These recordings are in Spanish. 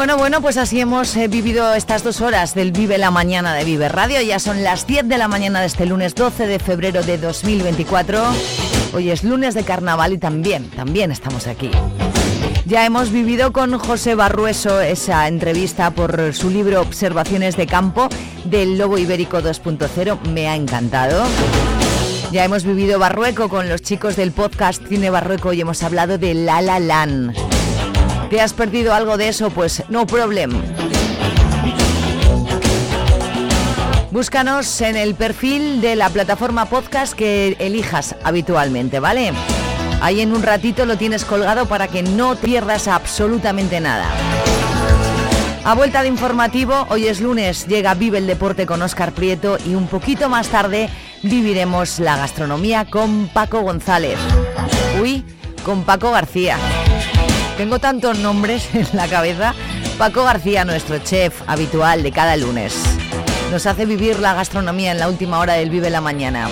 Bueno, bueno, pues así hemos eh, vivido estas dos horas del Vive la Mañana de Vive Radio. Ya son las 10 de la mañana de este lunes 12 de febrero de 2024. Hoy es lunes de carnaval y también, también estamos aquí. Ya hemos vivido con José Barrueso esa entrevista por su libro Observaciones de Campo del Lobo Ibérico 2.0. Me ha encantado. Ya hemos vivido Barrueco con los chicos del podcast Cine Barrueco y hemos hablado de La La Land. ¿Te has perdido algo de eso? Pues no problem. Búscanos en el perfil de la plataforma podcast que elijas habitualmente, ¿vale? Ahí en un ratito lo tienes colgado para que no pierdas absolutamente nada. A vuelta de informativo, hoy es lunes, llega Vive el Deporte con Óscar Prieto y un poquito más tarde viviremos la gastronomía con Paco González. Uy, con Paco García. Tengo tantos nombres en la cabeza. Paco García, nuestro chef habitual de cada lunes. Nos hace vivir la gastronomía en la última hora del Vive la Mañana.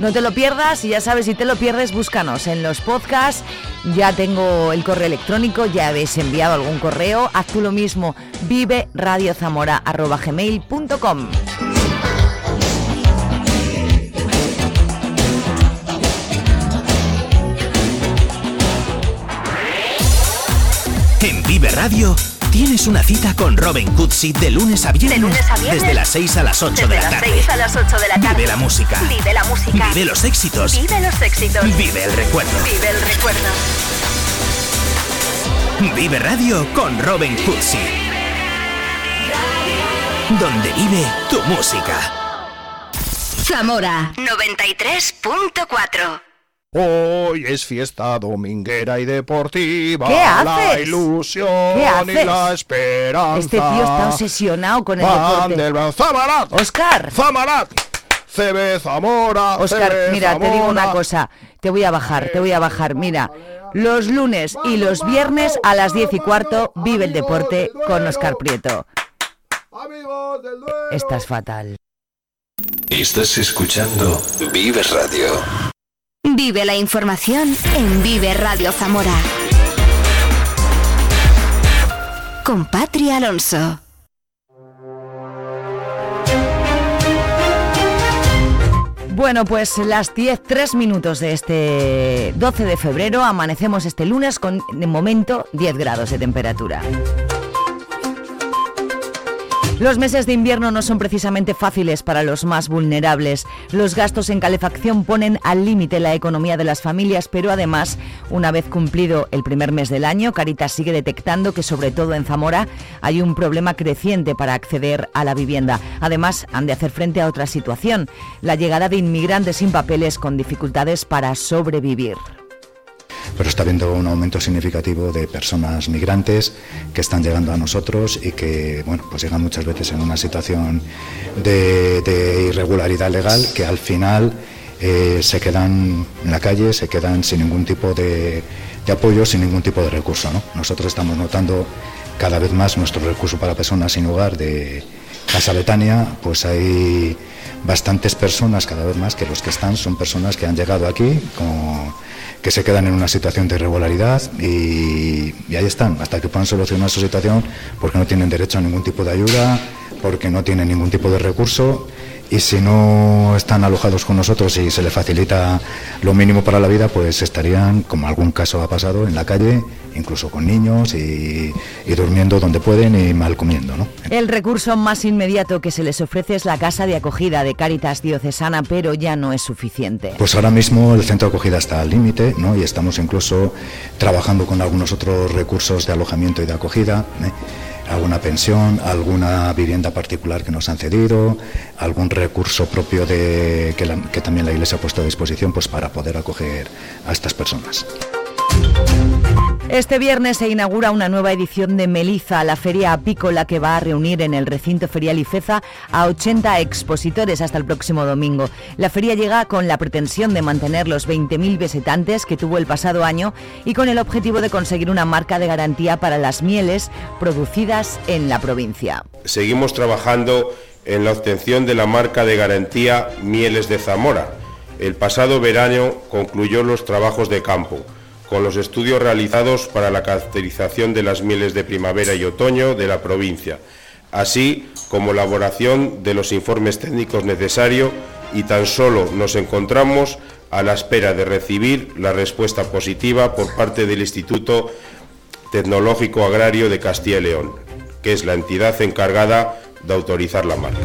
No te lo pierdas y ya sabes, si te lo pierdes, búscanos en los podcasts. Ya tengo el correo electrónico, ya habéis enviado algún correo. Haz tú lo mismo, vive radiozamora.gmail.com. Vive Radio tienes una cita con Robin Cutsi de lunes a viernes. De lunes a viernes. Desde las 6 a las 8 Desde de la las tarde. 6 a las 8 de la tarde. Vive la música. Vive la música. Vive los éxitos. Vive los éxitos. Vive el recuerdo. Vive el recuerdo. Vive Radio con Robin Cutsi. Donde vive tu música. Zamora 93.4. Hoy es fiesta dominguera y deportiva. ¿Qué La haces? ilusión ¿Qué haces? y la esperanza. Este tío está obsesionado con el Van deporte. del Zamarat. Oscar, Zamarat. CB Zamora. Oscar, CB mira, te digo una cosa. Te voy a bajar, te voy a bajar. Mira, los lunes y los viernes a las 10 y cuarto vive el deporte con Oscar Prieto. Amigos del Duero. Estás fatal. Estás escuchando Vive Radio. Vive la información en Vive Radio Zamora. Con Patria Alonso. Bueno, pues las 10, 3 minutos de este 12 de febrero amanecemos este lunes con de momento 10 grados de temperatura. Los meses de invierno no son precisamente fáciles para los más vulnerables. Los gastos en calefacción ponen al límite la economía de las familias, pero además, una vez cumplido el primer mes del año, Caritas sigue detectando que sobre todo en Zamora hay un problema creciente para acceder a la vivienda. Además, han de hacer frente a otra situación, la llegada de inmigrantes sin papeles con dificultades para sobrevivir. Pero está habiendo un aumento significativo de personas migrantes que están llegando a nosotros y que bueno pues llegan muchas veces en una situación de, irregularidad legal que al final eh, se quedan en la calle, se quedan sin ningún tipo de, de apoyo, sin ningún tipo de recurso. ¿no? Nosotros estamos notando cada vez más nuestro recurso para personas sin hogar de Casa Betania, pues hay bastantes personas cada vez más que los que están son personas que han llegado aquí con que se quedan en una situación de irregularidad y, ahí están, hasta que puedan solucionar su situación porque no tienen derecho a ningún tipo de ayuda, porque no tienen ningún tipo de recurso y si no están alojados con nosotros y se les facilita lo mínimo para la vida, pues estarían, como algún caso ha pasado, en la calle, incluso con niños y, y durmiendo donde pueden y mal comiendo. ¿no? El recurso más inmediato que se les ofrece es la casa de acogida de Cáritas Diocesana, pero ya no es suficiente. Pues ahora mismo el centro de acogida está al límite ¿no? y estamos incluso trabajando con algunos otros recursos de alojamiento y de acogida. ¿eh? Alguna pensión, alguna vivienda particular que nos han cedido, algún recurso propio de, que, también la Iglesia ha puesto a disposición pues, para poder acoger a estas personas. Este viernes se inaugura una nueva edición de Meliza, la feria apícola que va a reunir en el recinto ferial Ifeza a 80 expositores hasta el próximo domingo. La feria llega con la pretensión de mantener los 20.000 visitantes que tuvo el pasado año y con el objetivo de conseguir una marca de garantía para las mieles producidas en la provincia. Seguimos trabajando en la obtención de la marca de garantía Mieles de Zamora. El pasado verano concluyó los trabajos de campo con los estudios realizados para la caracterización de las mieles de primavera y otoño de la provincia, así como elaboración de los informes técnicos necesarios y tan solo nos encontramos a la espera de recibir la respuesta positiva por parte del Instituto Tecnológico Agrario de Castilla y León, que es la entidad encargada de autorizar la marca.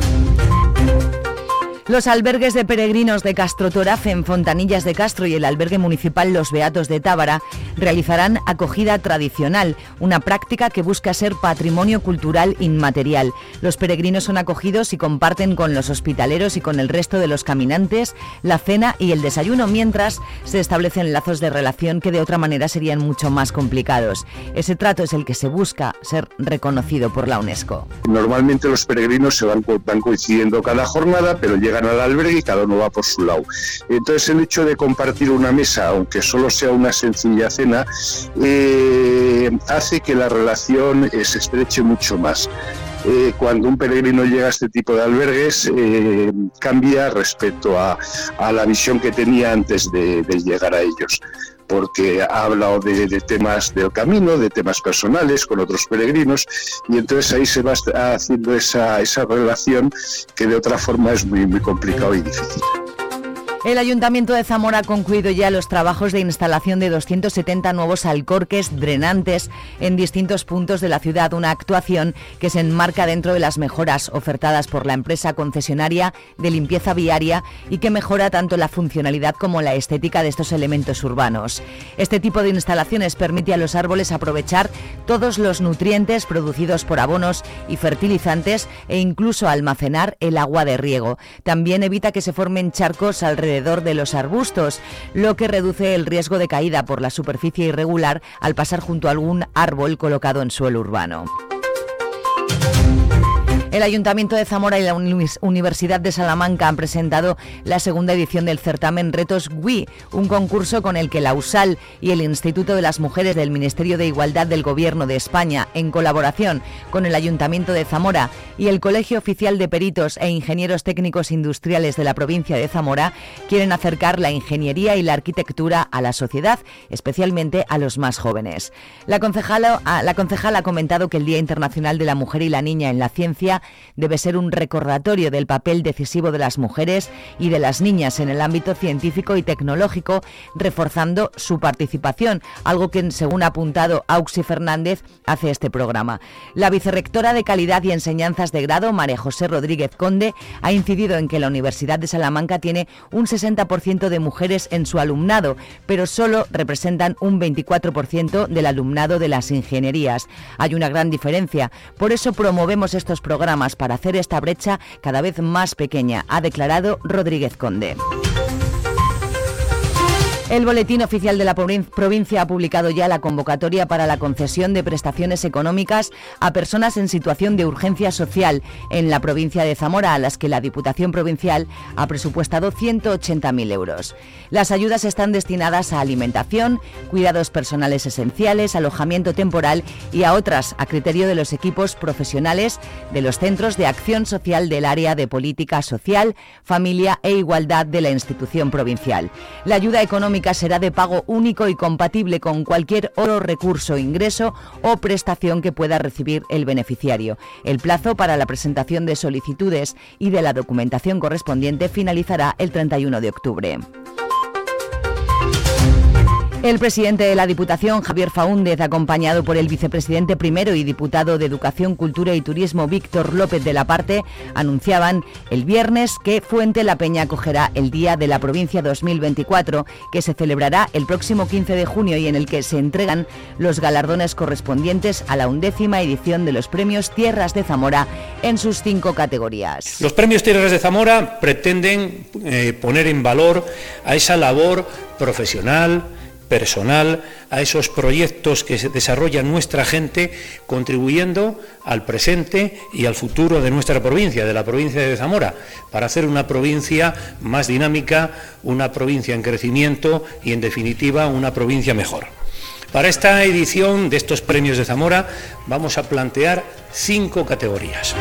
Los albergues de peregrinos de Castro Torafe en Fontanillas de Castro y el albergue municipal Los Beatos de Tábara realizarán acogida tradicional, una práctica que busca ser patrimonio cultural inmaterial. Los peregrinos son acogidos y comparten con los hospitaleros y con el resto de los caminantes la cena y el desayuno, mientras se establecen lazos de relación que de otra manera serían mucho más complicados. Ese trato es el que se busca ser reconocido por la UNESCO. Normalmente los peregrinos se van coincidiendo cada jornada, pero llegan al albergue y cada uno va por su lado. Entonces el hecho de compartir una mesa, aunque solo sea una sencilla cena, eh, hace que la relación eh, se estreche mucho más. Eh, cuando un peregrino llega a este tipo de albergues cambia respecto a, la visión que tenía antes de, llegar a ellos porque ha hablado de, temas del camino, de temas personales con otros peregrinos, y entonces ahí se va haciendo esa, esa relación que de otra forma es muy, muy complicado y difícil. El Ayuntamiento de Zamora ha concluido ya los trabajos de instalación de 270 nuevos alcorques drenantes en distintos puntos de la ciudad, una actuación que se enmarca dentro de las mejoras ofertadas por la empresa concesionaria de limpieza viaria y que mejora tanto la funcionalidad como la estética de estos elementos urbanos. Este tipo de instalaciones permite a los árboles aprovechar todos los nutrientes producidos por abonos y fertilizantes e incluso almacenar el agua de riego. También evita que se formen charcos alrededor alrededor de los arbustos, lo que reduce el riesgo de caída por la superficie irregular al pasar junto a algún árbol colocado en suelo urbano. El Ayuntamiento de Zamora y la Universidad de Salamanca han presentado la segunda edición del certamen Retos WI, un concurso con el que la USAL y el Instituto de las Mujeres del Ministerio de Igualdad del Gobierno de España, en colaboración con el Ayuntamiento de Zamora y el Colegio Oficial de Peritos e Ingenieros Técnicos Industriales de la provincia de Zamora, quieren acercar la ingeniería y la arquitectura a la sociedad, especialmente a los más jóvenes. La concejala, ah, la concejala ha comentado que el Día Internacional de la Mujer y la Niña en la Ciencia debe ser un recordatorio del papel decisivo de las mujeres y de las niñas en el ámbito científico y tecnológico, reforzando su participación, algo que, según ha apuntado Auxi Fernández, hace este programa. La vicerrectora de Calidad y Enseñanzas de Grado, María José Rodríguez Conde, ha incidido en que la Universidad de Salamanca tiene un 60% de mujeres en su alumnado, pero solo representan un 24% del alumnado de las ingenierías. Hay una gran diferencia, por eso promovemos estos programas para hacer esta brecha cada vez más pequeña, ha declarado Rodríguez Conde. El Boletín Oficial de la Provincia ha publicado ya la convocatoria para la concesión de prestaciones económicas a personas en situación de urgencia social en la provincia de Zamora, a las que la Diputación Provincial ha presupuestado 180.000 euros. Las ayudas están destinadas a alimentación, cuidados personales esenciales, alojamiento temporal y a otras a criterio de los equipos profesionales de los centros de acción social del área de política social, familia e igualdad de la institución provincial. La ayuda económica será de pago único y compatible con cualquier oro, recurso, ingreso o prestación que pueda recibir el beneficiario. El plazo para la presentación de solicitudes y de la documentación correspondiente finalizará el 31 de octubre. El presidente de la Diputación, Javier Faúndez, acompañado por el vicepresidente primero y diputado de Educación, Cultura y Turismo, Víctor López de la Parte, anunciaban el viernes que Fuente La Peña acogerá el Día de la Provincia 2024, que se celebrará el próximo 15 de junio y en el que se entregan los galardones correspondientes a la undécima edición de los premios Tierras de Zamora en sus cinco categorías. Los premios Tierras de Zamora pretenden eh, poner en valor a esa labor profesional, personal a esos proyectos que se desarrolla nuestra gente, contribuyendo al presente y al futuro de nuestra provincia, de la provincia de Zamora, para hacer una provincia más dinámica, una provincia en crecimiento y, en definitiva, una provincia mejor. Para esta edición de estos premios de Zamora vamos a plantear cinco categorías.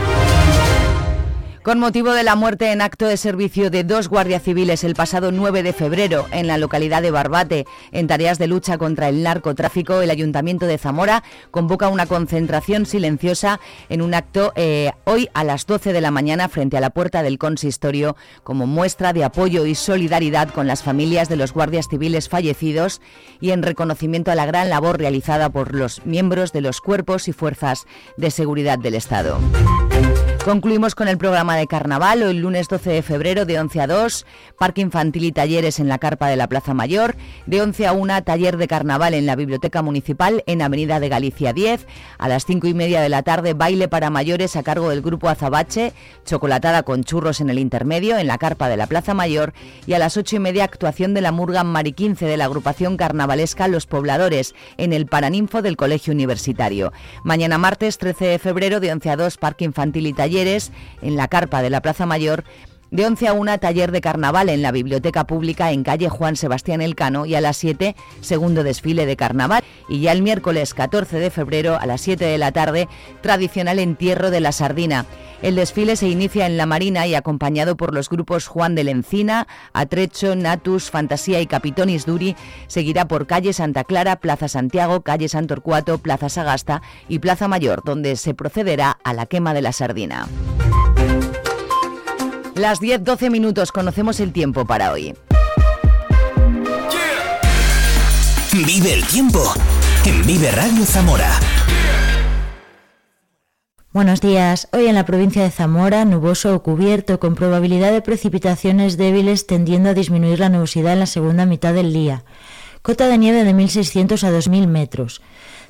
Con motivo de la muerte en acto de servicio de dos guardias civiles el pasado 9 de febrero en la localidad de Barbate, en tareas de lucha contra el narcotráfico, el Ayuntamiento de Zamora convoca una concentración silenciosa en un acto eh, hoy a las 12 de la mañana frente a la puerta del consistorio como muestra de apoyo y solidaridad con las familias de los guardias civiles fallecidos y en reconocimiento a la gran labor realizada por los miembros de los cuerpos y fuerzas de seguridad del Estado. Concluimos con el programa de carnaval, hoy lunes 12 de febrero de 11 a 2, parque infantil y talleres en la carpa de la Plaza Mayor, de 11 a 1, taller de carnaval en la Biblioteca Municipal en Avenida de Galicia 10, a las 5 y media de la tarde, baile para mayores a cargo del grupo Azabache, chocolatada con churros en el intermedio en la carpa de la Plaza Mayor y a las 8 y media actuación de la Murga Mari 15 de la agrupación carnavalesca Los Pobladores en el Paraninfo del Colegio Universitario. Mañana martes 13 de febrero de 11 a 2, parque infantil y en la carpa de la Plaza Mayor de 11 a 1, taller de carnaval en la Biblioteca Pública en calle Juan Sebastián Elcano y a las 7, segundo desfile de carnaval. Y ya el miércoles 14 de febrero a las 7 de la tarde, tradicional entierro de la sardina. El desfile se inicia en la Marina y acompañado por los grupos Juan de Lencina, Atrecho, Natus, Fantasía y Capitonis Duri, seguirá por calle Santa Clara, Plaza Santiago, calle Santorcuato, Plaza Sagasta y Plaza Mayor, donde se procederá a la quema de la sardina. Las 10-12 minutos conocemos el tiempo para hoy. Vive el tiempo en Vive Radio Zamora. Buenos días. Hoy en la provincia de Zamora, nuboso o cubierto, con probabilidad de precipitaciones débiles tendiendo a disminuir la nubosidad en la segunda mitad del día. Cota de nieve de 1.600 a 2.000 metros.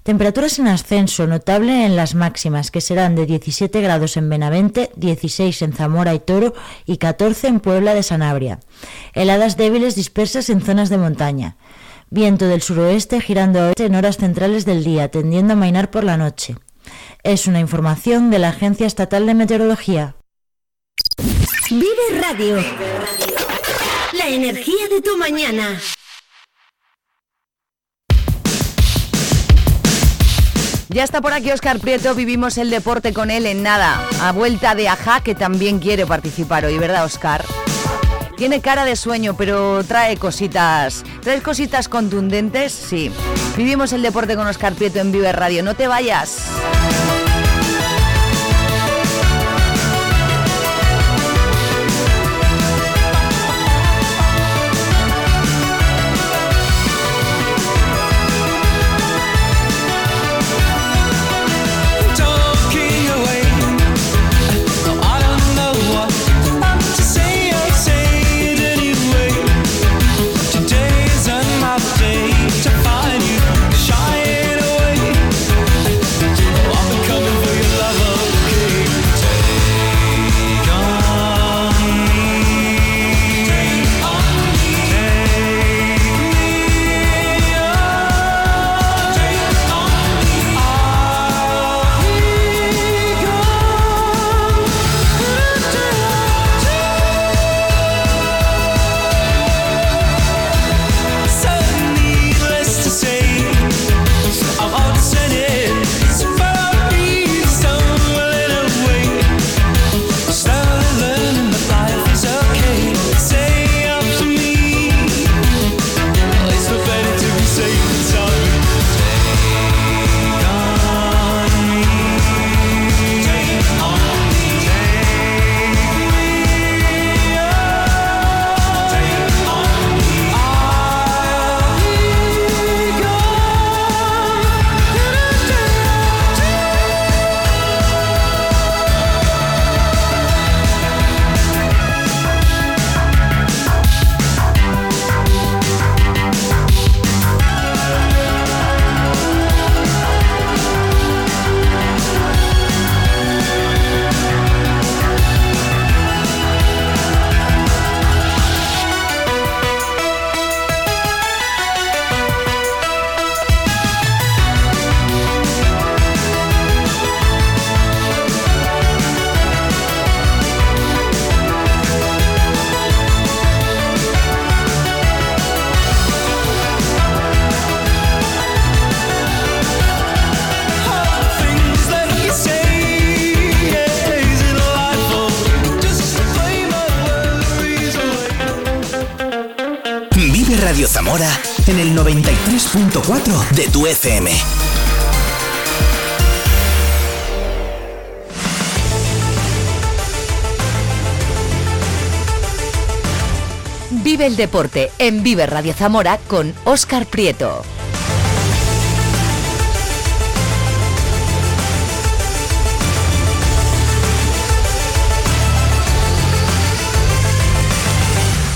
Temperaturas en ascenso notable en las máximas, que serán de 17 grados en Benavente, 16 en Zamora y Toro y 14 en Puebla de Sanabria. Heladas débiles dispersas en zonas de montaña. Viento del suroeste girando a oeste en horas centrales del día, tendiendo a mainar por la noche. Es una información de la Agencia Estatal de Meteorología. Vive Radio. La energía de tu mañana. Ya está por aquí Oscar Prieto, vivimos el deporte con él en nada. A vuelta de Aja, que también quiere participar hoy, ¿verdad, Oscar? Tiene cara de sueño, pero trae cositas. ¿Traes cositas contundentes? Sí. Vivimos el deporte con Oscar Prieto en Vive Radio. No te vayas. 93.4 de tu FM. Vive el deporte en Vive Radio Zamora con Óscar Prieto.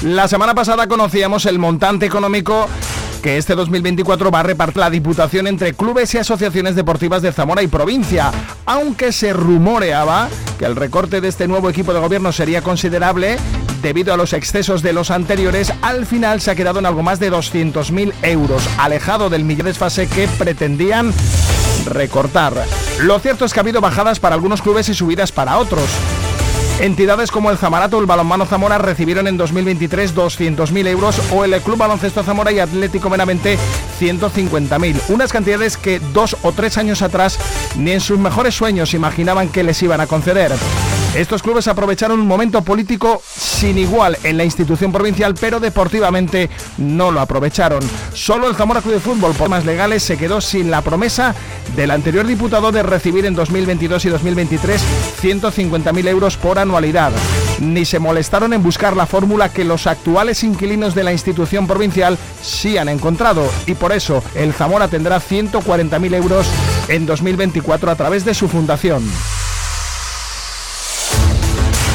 La semana pasada conocíamos el montante económico que este 2024 va a repartir la Diputación entre clubes y asociaciones deportivas de Zamora y provincia, aunque se rumoreaba que el recorte de este nuevo equipo de gobierno sería considerable debido a los excesos de los anteriores, al final se ha quedado en algo más de 200.000 euros, alejado del millón de que pretendían recortar. Lo cierto es que ha habido bajadas para algunos clubes y subidas para otros. Entidades como el Zamarato el Balonmano Zamora recibieron en 2023 200.000 euros o el Club Baloncesto Zamora y Atlético Meramente 150.000. Unas cantidades que dos o tres años atrás ni en sus mejores sueños imaginaban que les iban a conceder. Estos clubes aprovecharon un momento político sin igual en la institución provincial, pero deportivamente no lo aprovecharon. Solo el Zamora Club de Fútbol, por más legales, se quedó sin la promesa del anterior diputado de recibir en 2022 y 2023 150.000 euros por anualidad. Ni se molestaron en buscar la fórmula que los actuales inquilinos de la institución provincial sí han encontrado y por eso el Zamora tendrá 140.000 euros en 2024 a través de su fundación.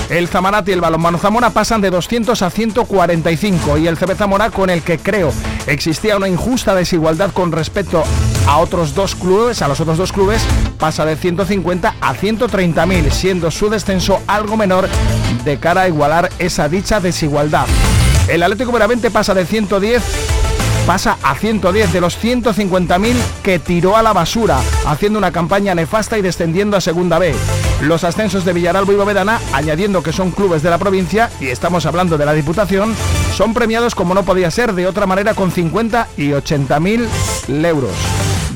El Zamarate y el Balonmano Zamora pasan de 200 a 145 y el CB Zamora, con el que creo existía una injusta desigualdad con respecto a otros dos clubes, a los otros dos clubes, pasa de 150 a 130.000, siendo su descenso algo menor de cara a igualar esa dicha desigualdad. El Atlético Veramente pasa de 110 pasa a 110 de los 150.000 que tiró a la basura, haciendo una campaña nefasta y descendiendo a Segunda B. Los ascensos de Villaralbo y Bovedana, añadiendo que son clubes de la provincia, y estamos hablando de la Diputación, son premiados como no podía ser de otra manera con 50 y 80.000 euros.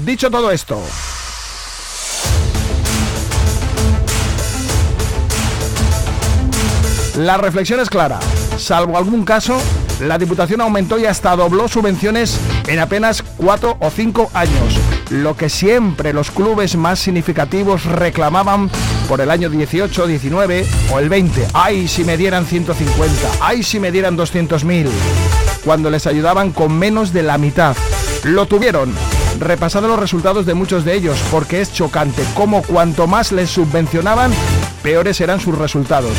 Dicho todo esto, La reflexión es clara. Salvo algún caso, la Diputación aumentó y hasta dobló subvenciones en apenas cuatro o cinco años, lo que siempre los clubes más significativos reclamaban por el año 18, 19 o el 20. ¡Ay, si me dieran 150! ¡Ay, si me dieran 200.000! Cuando les ayudaban con menos de la mitad. Lo tuvieron. Repasado los resultados de muchos de ellos, porque es chocante cómo cuanto más les subvencionaban, peores eran sus resultados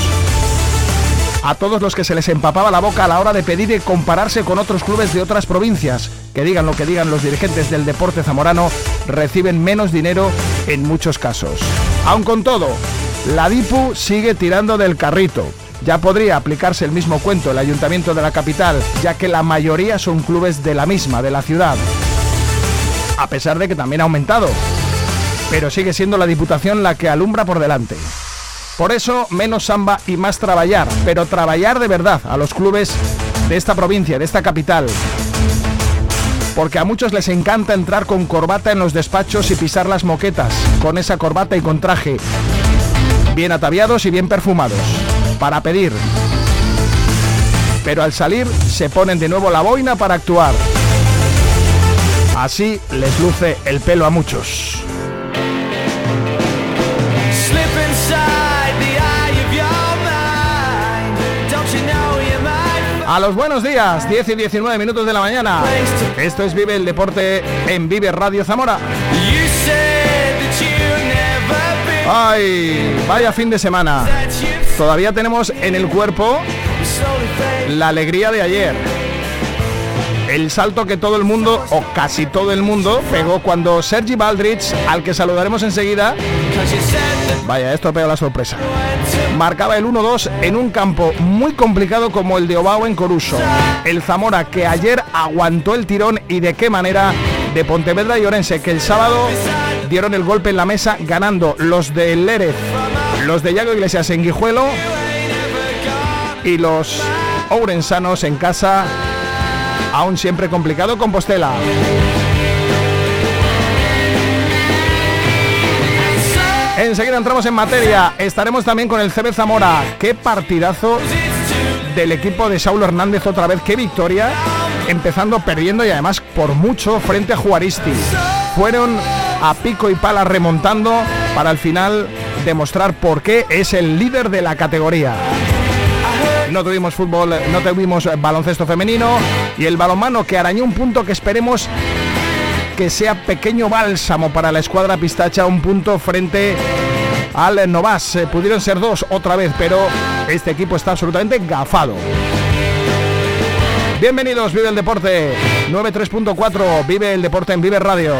a todos los que se les empapaba la boca a la hora de pedir y compararse con otros clubes de otras provincias. Que digan lo que digan los dirigentes del deporte zamorano, reciben menos dinero en muchos casos. Aun con todo, la DIPU sigue tirando del carrito. Ya podría aplicarse el mismo cuento el ayuntamiento de la capital, ya que la mayoría son clubes de la misma, de la ciudad. A pesar de que también ha aumentado. Pero sigue siendo la Diputación la que alumbra por delante. Por eso, menos samba y más trabajar, pero trabajar de verdad a los clubes de esta provincia, de esta capital. Porque a muchos les encanta entrar con corbata en los despachos y pisar las moquetas, con esa corbata y con traje, bien ataviados y bien perfumados, para pedir. Pero al salir se ponen de nuevo la boina para actuar. Así les luce el pelo a muchos. A los buenos días, 10 y 19 minutos de la mañana. Esto es Vive el Deporte en Vive Radio Zamora. Ay, vaya fin de semana. Todavía tenemos en el cuerpo la alegría de ayer. El salto que todo el mundo, o casi todo el mundo, pegó cuando Sergi Baldrich, al que saludaremos enseguida, vaya, esto pega la sorpresa, marcaba el 1-2 en un campo muy complicado como el de Obao en Coruso. El Zamora que ayer aguantó el tirón y de qué manera de Pontevedra y Orense, que el sábado dieron el golpe en la mesa ganando los de Lérez, los de Yago Iglesias en Guijuelo y los ourensanos en casa aún siempre complicado Compostela. Enseguida entramos en materia. Estaremos también con el CB Zamora. Qué partidazo del equipo de Saulo Hernández otra vez. Qué victoria. empezando perdiendo y además por mucho frente a Juaristi. Fueron a pico y pala remontando para al final demostrar por qué es el líder de la categoría. No tuvimos fútbol, no tuvimos baloncesto femenino y el balonmano que arañó un punto que esperemos que sea pequeño bálsamo para la escuadra pistacha, un punto frente al Novas. Eh, pudieron ser dos otra vez, pero este equipo está absolutamente gafado. Bienvenidos, Vive el Deporte 93.4, Vive el Deporte en Vive Radio.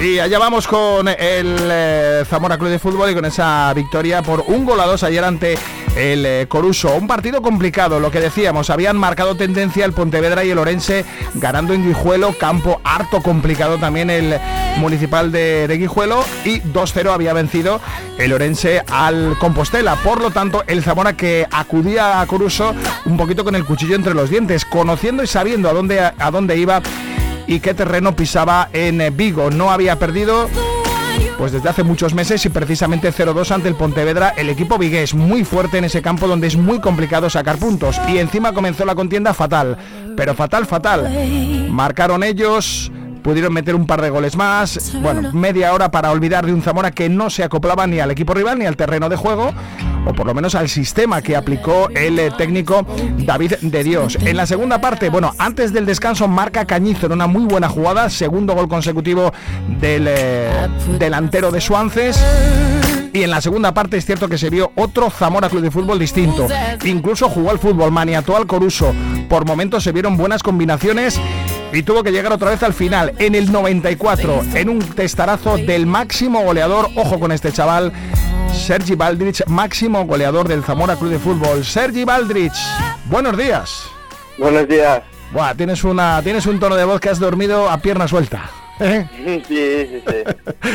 Y allá vamos con el eh, Zamora Club de Fútbol y con esa victoria por un gol a dos ayer ante el eh, Coruso. Un partido complicado, lo que decíamos, habían marcado tendencia el Pontevedra y el Orense ganando en Guijuelo, campo harto complicado también el municipal de, Guijuelo y 2-0 había vencido el Orense al Compostela. Por lo tanto, el Zamora que acudía a Coruso un poquito con el cuchillo entre los dientes, conociendo y sabiendo a dónde, a dónde iba y qué terreno pisaba en Vigo. No había perdido pues desde hace muchos meses y precisamente 0-2 ante el Pontevedra, el equipo vigués muy fuerte en ese campo donde es muy complicado sacar puntos y encima comenzó la contienda fatal, pero fatal, fatal. Marcaron ellos, pudieron meter un par de goles más. Bueno, media hora para olvidar de un Zamora que no se acoplaba ni al equipo rival ni al terreno de juego, o por lo menos al sistema que aplicó el eh, técnico David de Dios. En la segunda parte, bueno, antes del descanso marca Cañizo en una muy buena jugada, segundo gol consecutivo del eh, delantero de Suances y en la segunda parte es cierto que se vio otro Zamora Club de Fútbol distinto. Incluso jugó al fútbol, maniató al Coruso. Por momentos se vieron buenas combinaciones y tuvo que llegar otra vez al final, en el 94, en un testarazo del máximo goleador, ojo con este chaval, Sergi Baldrich, máximo goleador del Zamora Club de Fútbol. Sergi Baldrich, buenos días. Buenos días. Buah, tienes, una, tienes un tono de voz que has dormido a pierna suelta. ¿Eh? Sí, sí, sí.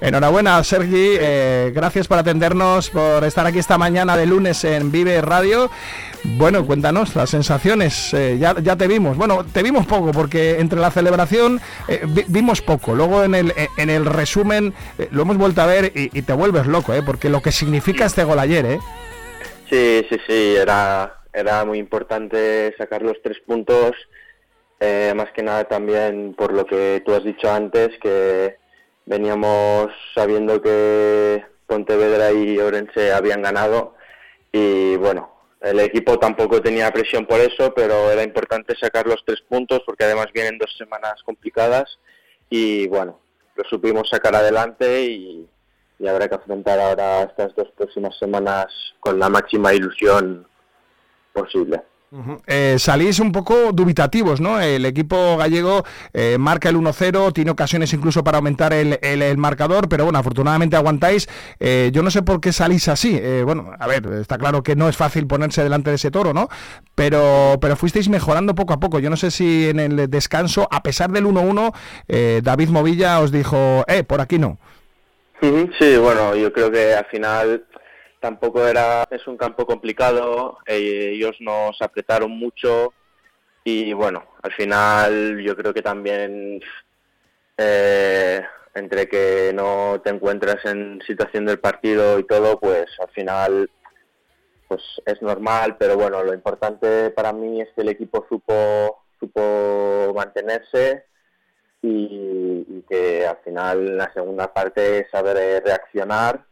Enhorabuena, Sergi. Eh, gracias por atendernos, por estar aquí esta mañana de lunes en Vive Radio. Bueno, cuéntanos las sensaciones. Eh, ya, ya, te vimos. Bueno, te vimos poco porque entre la celebración vimos poco. Luego en el, en el resumen lo hemos vuelto a ver y, te vuelves loco, ¿eh? porque lo que significa este gol ayer. ¿eh? Sí, sí, sí. Era, era muy importante sacar los tres puntos eh, más que nada también por lo que tú has dicho antes, que veníamos sabiendo que Pontevedra y Orense habían ganado y bueno, el equipo tampoco tenía presión por eso, pero era importante sacar los tres puntos porque además vienen dos semanas complicadas y bueno, lo supimos sacar adelante y, y habrá que afrontar ahora estas dos próximas semanas con la máxima ilusión posible. Eh, salís un poco dubitativos, ¿no? El equipo gallego eh, marca el 1-0, tiene ocasiones incluso para aumentar el, marcador, pero bueno, afortunadamente aguantáis. Eh, yo no sé por qué salís así. bueno, a ver, está claro que no es fácil ponerse delante de ese toro, ¿no? Pero, pero fuisteis mejorando poco a poco. Yo no sé si en el descanso, a pesar del 1-1, David Movilla os dijo, eh, por aquí no. Sí, bueno, yo creo que al final tampoco era, es un campo complicado, eh, ellos nos apretaron mucho y bueno, al final yo creo que también eh, entre que no te encuentras en situación del partido y todo, pues al final pues es normal, pero bueno, lo importante para mí es que el equipo supo, supo mantenerse y, que al final la segunda parte saber reaccionar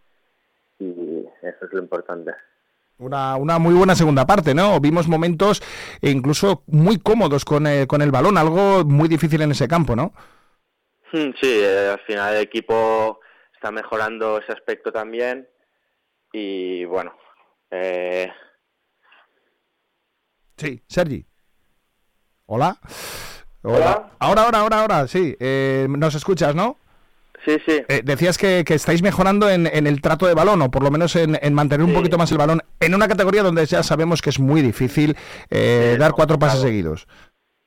y eso es lo importante. Una, una, muy buena segunda parte, ¿no? Vimos momentos incluso muy cómodos con, eh, con el balón, algo muy difícil en ese campo, ¿no? Hmm, sí, eh, al final el equipo está mejorando ese aspecto también y bueno. Eh... Sí, Sergi. Hola. Hola. Ahora, ahora, ahora, ahora, sí. Eh, nos escuchas, ¿no? Sí, sí. Eh, decías que, estáis mejorando en, el trato de balón, o por lo menos en, mantener un poquito más el balón, en una categoría donde ya sabemos que es muy difícil dar cuatro pases seguidos.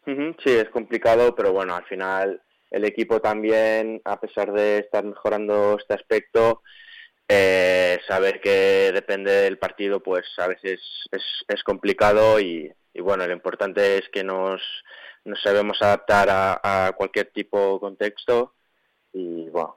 Sí, es complicado, pero bueno, al final el equipo también, a pesar de estar mejorando este aspecto, eh, saber que depende del partido, pues a veces es, es complicado y, bueno, lo importante es que nos, nos sabemos adaptar a, a cualquier tipo de contexto y bueno,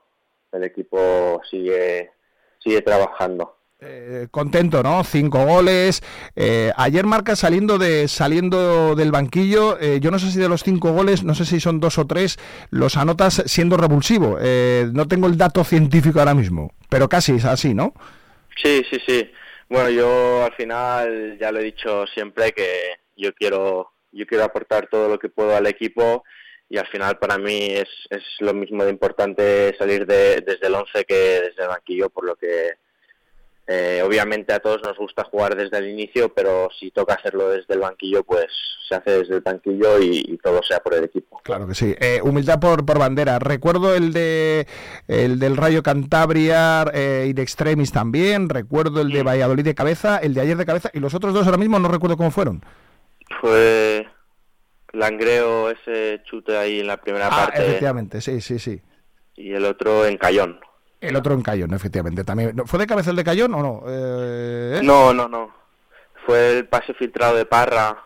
el equipo sigue, sigue trabajando. Eh, contento, ¿no? Cinco goles. Eh, ayer marca saliendo de saliendo del banquillo. Eh, yo no sé si de los cinco goles, no sé si son dos o tres, los anotas siendo revulsivo. no tengo el dato científico ahora mismo, pero casi es así, ¿no? Sí, sí, sí. Bueno, yo al final ya lo he dicho siempre que yo quiero yo quiero aportar todo lo que puedo al equipo y al final para mí es, es lo mismo de importante salir de, desde el 11 que desde el banquillo, por lo que eh, obviamente a todos nos gusta jugar desde el inicio, pero si toca hacerlo desde el banquillo, pues se hace desde el banquillo y, todo sea por el equipo. Claro que sí. Eh, humildad por, por bandera. Recuerdo el de el del Rayo Cantabria eh, y de Extremis también. Recuerdo el de Valladolid de cabeza, el de ayer de cabeza y los otros dos ahora mismo no recuerdo cómo fueron. Fue Langreo ese chute ahí en la primera ah, parte. Efectivamente, sí, sí, sí. Y el otro en Cayón. El otro en Cayón, efectivamente. también ¿Fue de cabeza el de Cayón o no? Eh, ¿eh? No, no, no. Fue el pase filtrado de Parra.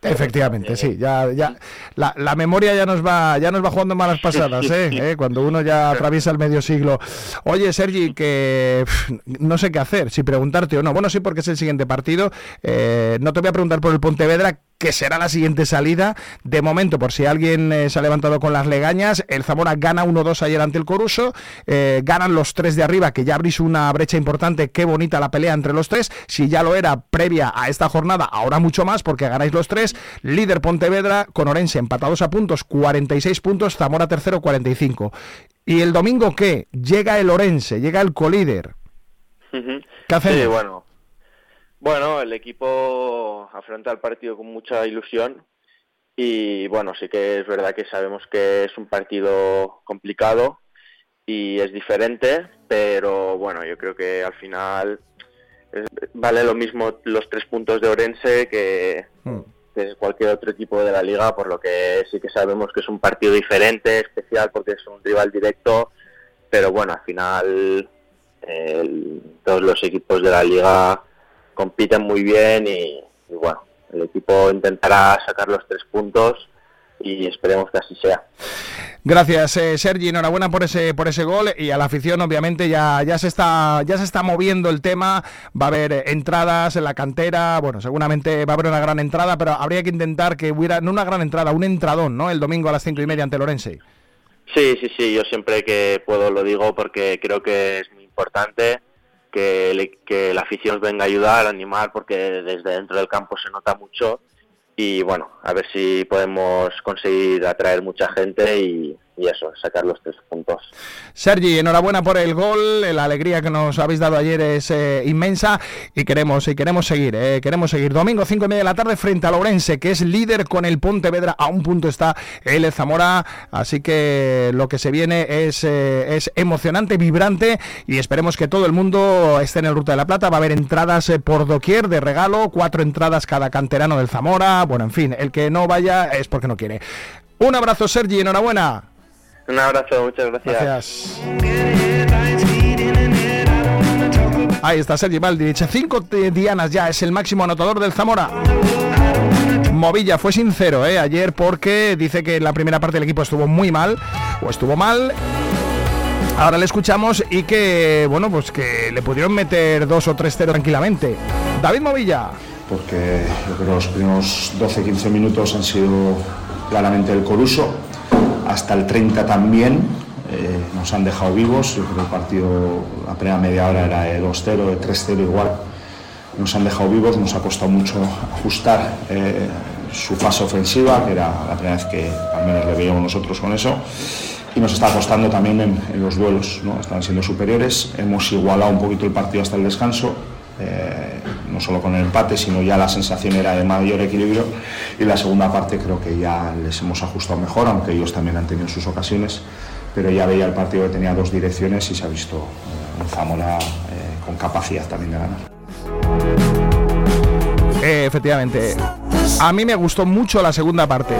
Efectivamente, sí, ya, ya la, la, memoria ya nos va, ya nos va jugando malas pasadas, ¿eh? ¿eh? Cuando uno ya atraviesa el medio siglo. Oye, Sergi, que no sé qué hacer, si preguntarte o no. Bueno, sí, porque es el siguiente partido. no te voy a preguntar por el Pontevedra, que será la siguiente salida. De momento, por si alguien eh, se ha levantado con las legañas, el Zamora gana 1-2 ayer ante el Coruso, eh, ganan los tres de arriba, que ya abrís una brecha importante, qué bonita la pelea entre los tres, si ya lo era previa a esta jornada, ahora mucho más, porque ganáis los tres, líder Pontevedra con Orense empatados a puntos, 46 puntos, Zamora tercero, 45. ¿Y el domingo qué? Llega el Orense, llega el colíder. ¿Qué hacemos? Sí, bueno, bueno, el equipo afronta el partido con mucha ilusión y bueno, sí que es verdad que sabemos que es un partido complicado y es diferente, pero bueno, yo creo que al final vale lo mismo los tres puntos de Orense que, hmm. que, cualquier otro equipo de la liga, por lo que sí que sabemos que es un partido diferente, especial porque es un rival directo, pero bueno, al final todos los equipos de la liga compiten muy bien y, bueno, el equipo intentará sacar los tres puntos y esperemos que así sea. Gracias, eh, Sergi. Enhorabuena por ese por ese gol y a la afición, obviamente ya ya se está ya se está moviendo el tema. Va a haber entradas en la cantera. Bueno, seguramente va a haber una gran entrada, pero habría que intentar que hubiera no una gran entrada, un entradón, ¿no? El domingo a las cinco y media ante Lorense. Sí, sí, sí. Yo siempre que puedo lo digo porque creo que es muy importante que, que la afición venga a ayudar, a animar, porque desde dentro del campo se nota mucho. Y bueno, a ver si podemos conseguir atraer mucha gente y, y eso, sacar los tres puntos. Sergi, enhorabuena por el gol, la alegría que nos habéis dado ayer es eh, inmensa y queremos, y queremos seguir, eh, queremos seguir. Domingo 5 y media de la tarde frente a Lorense, que es líder con el Pontevedra, a un punto está el Zamora, así que lo que se viene es, eh, es emocionante, vibrante y esperemos que todo el mundo esté en el Ruta de la Plata, va a haber entradas por doquier de regalo, cuatro entradas cada canterano del Zamora, bueno, en fin, el que no vaya es porque no quiere. Un abrazo, Sergi, enhorabuena. Un abrazo, muchas gracias. Ahí está Sergi Valdich. Cinco dianas ya, es el máximo anotador del Zamora. Movilla fue sincero ¿eh? ayer porque dice que en la primera parte del equipo estuvo muy mal, o estuvo mal, ahora le escuchamos y que, bueno, pues que le pudieron meter dos o tres ceros tranquilamente. David Movilla. Porque yo creo que los primeros 12-15 minutos han sido claramente el Coruso, hasta el 30 también, eh, nos han dejado vivos, yo creo que el partido, la primera media hora era de 2-0, de 3-0 igual, nos han dejado vivos, nos ha costado mucho ajustar eh, su fase ofensiva, que era la primera vez que al menos le veíamos nosotros con eso, y nos está costando también en, los duelos, ¿no? están siendo superiores, hemos igualado un poquito el partido hasta el descanso, eh, no solo con el empate, sino ya la sensación era de mayor equilibrio y la segunda parte creo que ya les hemos ajustado mejor, aunque ellos también han tenido sus ocasiones, pero ya veía el partido que tenía dos direcciones y se ha visto eh, un Zamora eh, con capacidad también de ganar. efectivamente, a mí me gustó mucho la segunda parte.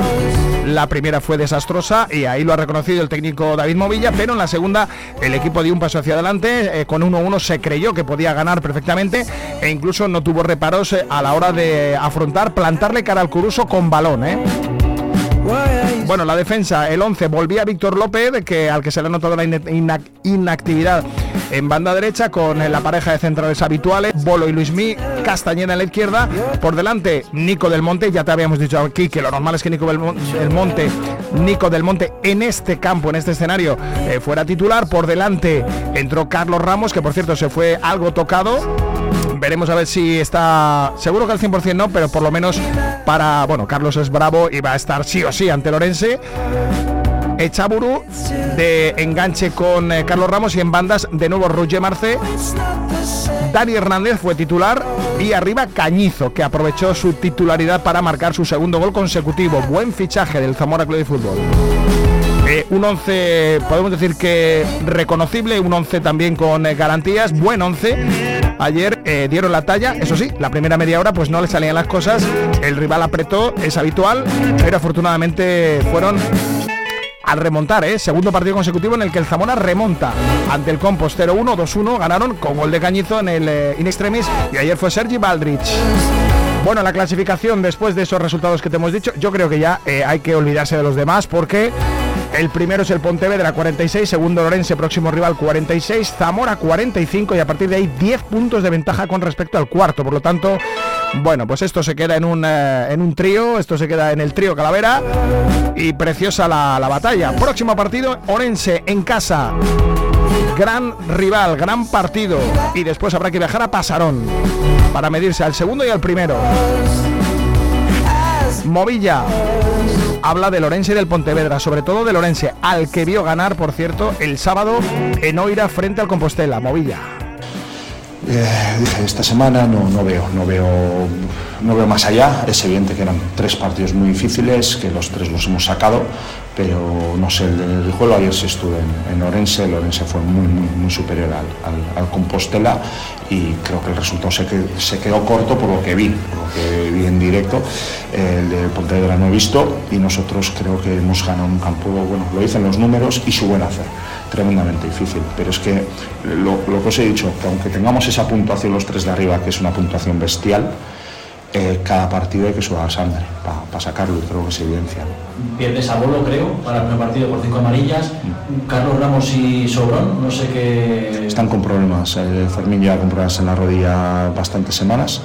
La primera fue desastrosa y ahí lo ha reconocido el técnico David Movilla, pero en la segunda el equipo dio un paso hacia adelante, eh, con 1-1 se creyó que podía ganar perfectamente e incluso no tuvo reparos eh, a la hora de afrontar, plantarle cara al Curuso con balón. ¿eh? Bueno, la defensa, el 11, volvía Víctor López, que al que se le ha notado la inactividad en banda derecha con la pareja de centrales habituales, Bolo y Luismí, Castañeda en la izquierda, por delante Nico del Monte, ya te habíamos dicho aquí que lo normal es que Nico del Monte, Nico del Monte en este campo, en este escenario, eh, fuera titular, por delante entró Carlos Ramos, que por cierto se fue algo tocado, veremos a ver si está seguro que al 100% no, pero por lo menos para, bueno, Carlos es bravo y va a estar sí o sí ante Lorense. Echaburu de enganche con eh, Carlos Ramos y en bandas de nuevo Roger Marce. Dani Hernández fue titular y arriba Cañizo, que aprovechó su titularidad para marcar su segundo gol consecutivo. Buen fichaje del Zamora Club de Fútbol. Eh, un 11, podemos decir que reconocible, un 11 también con eh, garantías, buen 11. Ayer dieron la talla, eso sí, la primera media hora pues no le salían las cosas, el rival apretó, es habitual, pero afortunadamente fueron al remontar, ¿eh? Segundo partido consecutivo en el que el Zamora remonta ante el Compost 0-1, 2-1, ganaron con gol de Cañizo en el eh, In Extremis y ayer fue Sergi Baldrich. Bueno, la clasificación después de esos resultados que te hemos dicho, yo creo que ya eh, hay que olvidarse de los demás porque el primero es el Pontevedra 46, segundo Lorense, próximo rival 46, Zamora 45 y a partir de ahí 10 puntos de ventaja con respecto al cuarto. Por lo tanto, bueno, pues esto se queda en un, eh, en un trío, esto se queda en el trío Calavera y preciosa la, la batalla. Próximo partido, Orense en casa. Gran rival, gran partido. Y después habrá que viajar a Pasarón para medirse al segundo y al primero. Movilla habla de Lorense y del Pontevedra, sobre todo de Lorense, al que vio ganar, por cierto, el sábado en Oira frente al Compostela. Movilla. Eh, dije, esta semana no, no veo, no veo, no veo más allá. Es evidente que eran tres partidos muy difíciles, que los tres los hemos sacado, pero no sé, el, juego ayer se estuvo en, Orense, el Orense fue muy, muy, superior al, al, Compostela y creo que el resultado se, se, quedó corto por lo que vi, por lo que vi en directo. El de Pontevedra no he visto y nosotros creo que hemos ganado un campo, bueno, lo dicen los números y su buen hacer tremendamente difícil. Pero es que lo, que os he dicho, que aunque tengamos esa puntuación los tres de arriba, que es una puntuación bestial, eh, cada partido hay que sudar sangre para sacarlo y creo que se evidencia. Pierdes a Bolo, creo, para el primer partido por cinco amarillas. Carlos Ramos y Sobrón, no sé qué. Están con problemas. Eh, Fermín ya con problemas en la rodilla bastantes semanas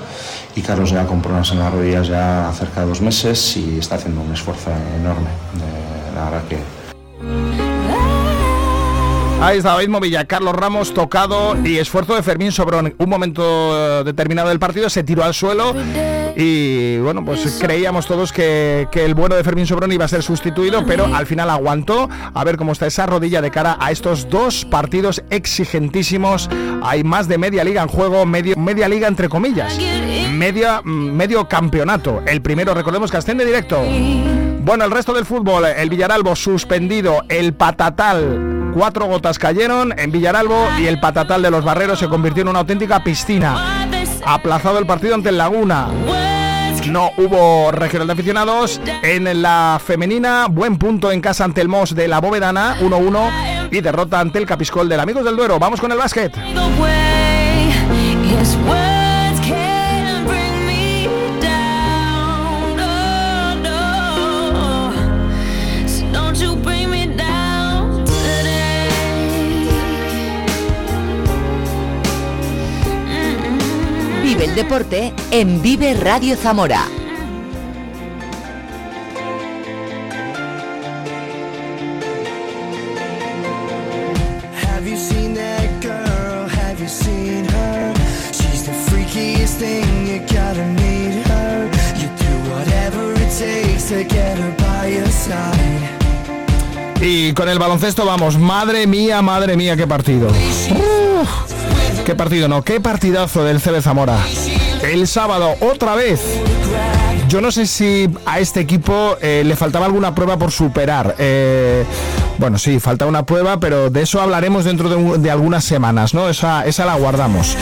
y Carlos ya con problemas en las rodillas ya cerca de dos meses y está haciendo un esfuerzo enorme. Eh, la verdad que Ahí está David Movilla, Carlos Ramos tocado y esfuerzo de Fermín Sobrón. Un momento eh, determinado del partido se tiró al suelo y bueno, pues creíamos todos que, el bueno de Fermín Sobrón iba a ser sustituido, pero al final aguantó. A ver cómo está esa rodilla de cara a estos dos partidos exigentísimos. Hay más de media liga en juego, medio, media liga entre comillas. Media, mm, medio campeonato. El primero, recordemos que asciende directo. Bueno, el resto del fútbol, el Villaralbo suspendido, el Patatal, cuatro gotas cayeron en Villaralbo y el Patatal de los Barreros se convirtió en una auténtica piscina. Aplazado el partido ante el Laguna. No hubo regional de aficionados. En la femenina, buen punto en casa ante el Mos de la Bóvedana, 1-1 y derrota ante el Capiscol del Amigos del Duero. Vamos con el básquet. Deporte en Vive Radio Zamora. Y con el baloncesto vamos, madre mía, madre mía, qué partido. qué partido, no, qué partidazo del CB Zamora. El sábado, otra vez. Yo no sé si a este equipo eh, le faltaba alguna prueba por superar. Eh, bueno, sí, falta una prueba, pero de eso hablaremos dentro de, algunas semanas, ¿no? Esa, esa la guardamos.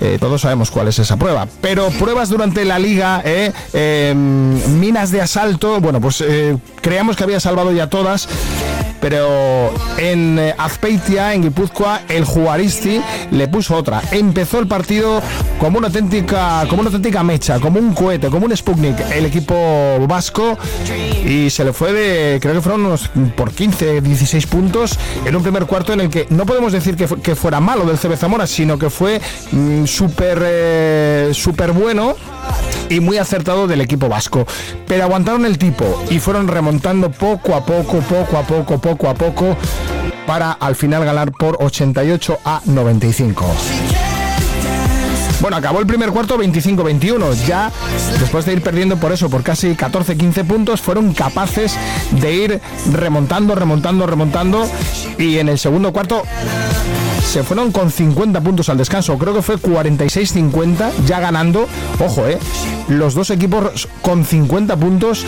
Eh, todos sabemos cuál es esa prueba. Pero pruebas durante la liga, em, minas de asalto, bueno, pues creíamos que había salvado ya todas pero en eh, Azpeitia, en Guipúzcoa, el Juaristi le puso otra. Empezó el partido como una auténtica, como una auténtica mecha, como un cohete, como un Sputnik, el equipo vasco y se le fue de, creo que fueron unos por 15, 16 puntos en un primer cuarto en el que no podemos decir que, fuera malo del CB Zamora, sino que fue mm, súper eh, súper bueno y muy acertado del equipo vasco. Pero aguantaron el tipo y fueron remontando poco a poco, poco a poco, poco a poco, para al final ganar por 88 a 95. Bueno, acabó el primer cuarto 25-21. Ya después de ir perdiendo por eso, por casi 14-15 puntos, fueron capaces de ir remontando, remontando, remontando. Y en el segundo cuarto se fueron con 50 puntos al descanso. Creo que fue 46-50, ya ganando. Ojo, eh. Los dos equipos con 50 puntos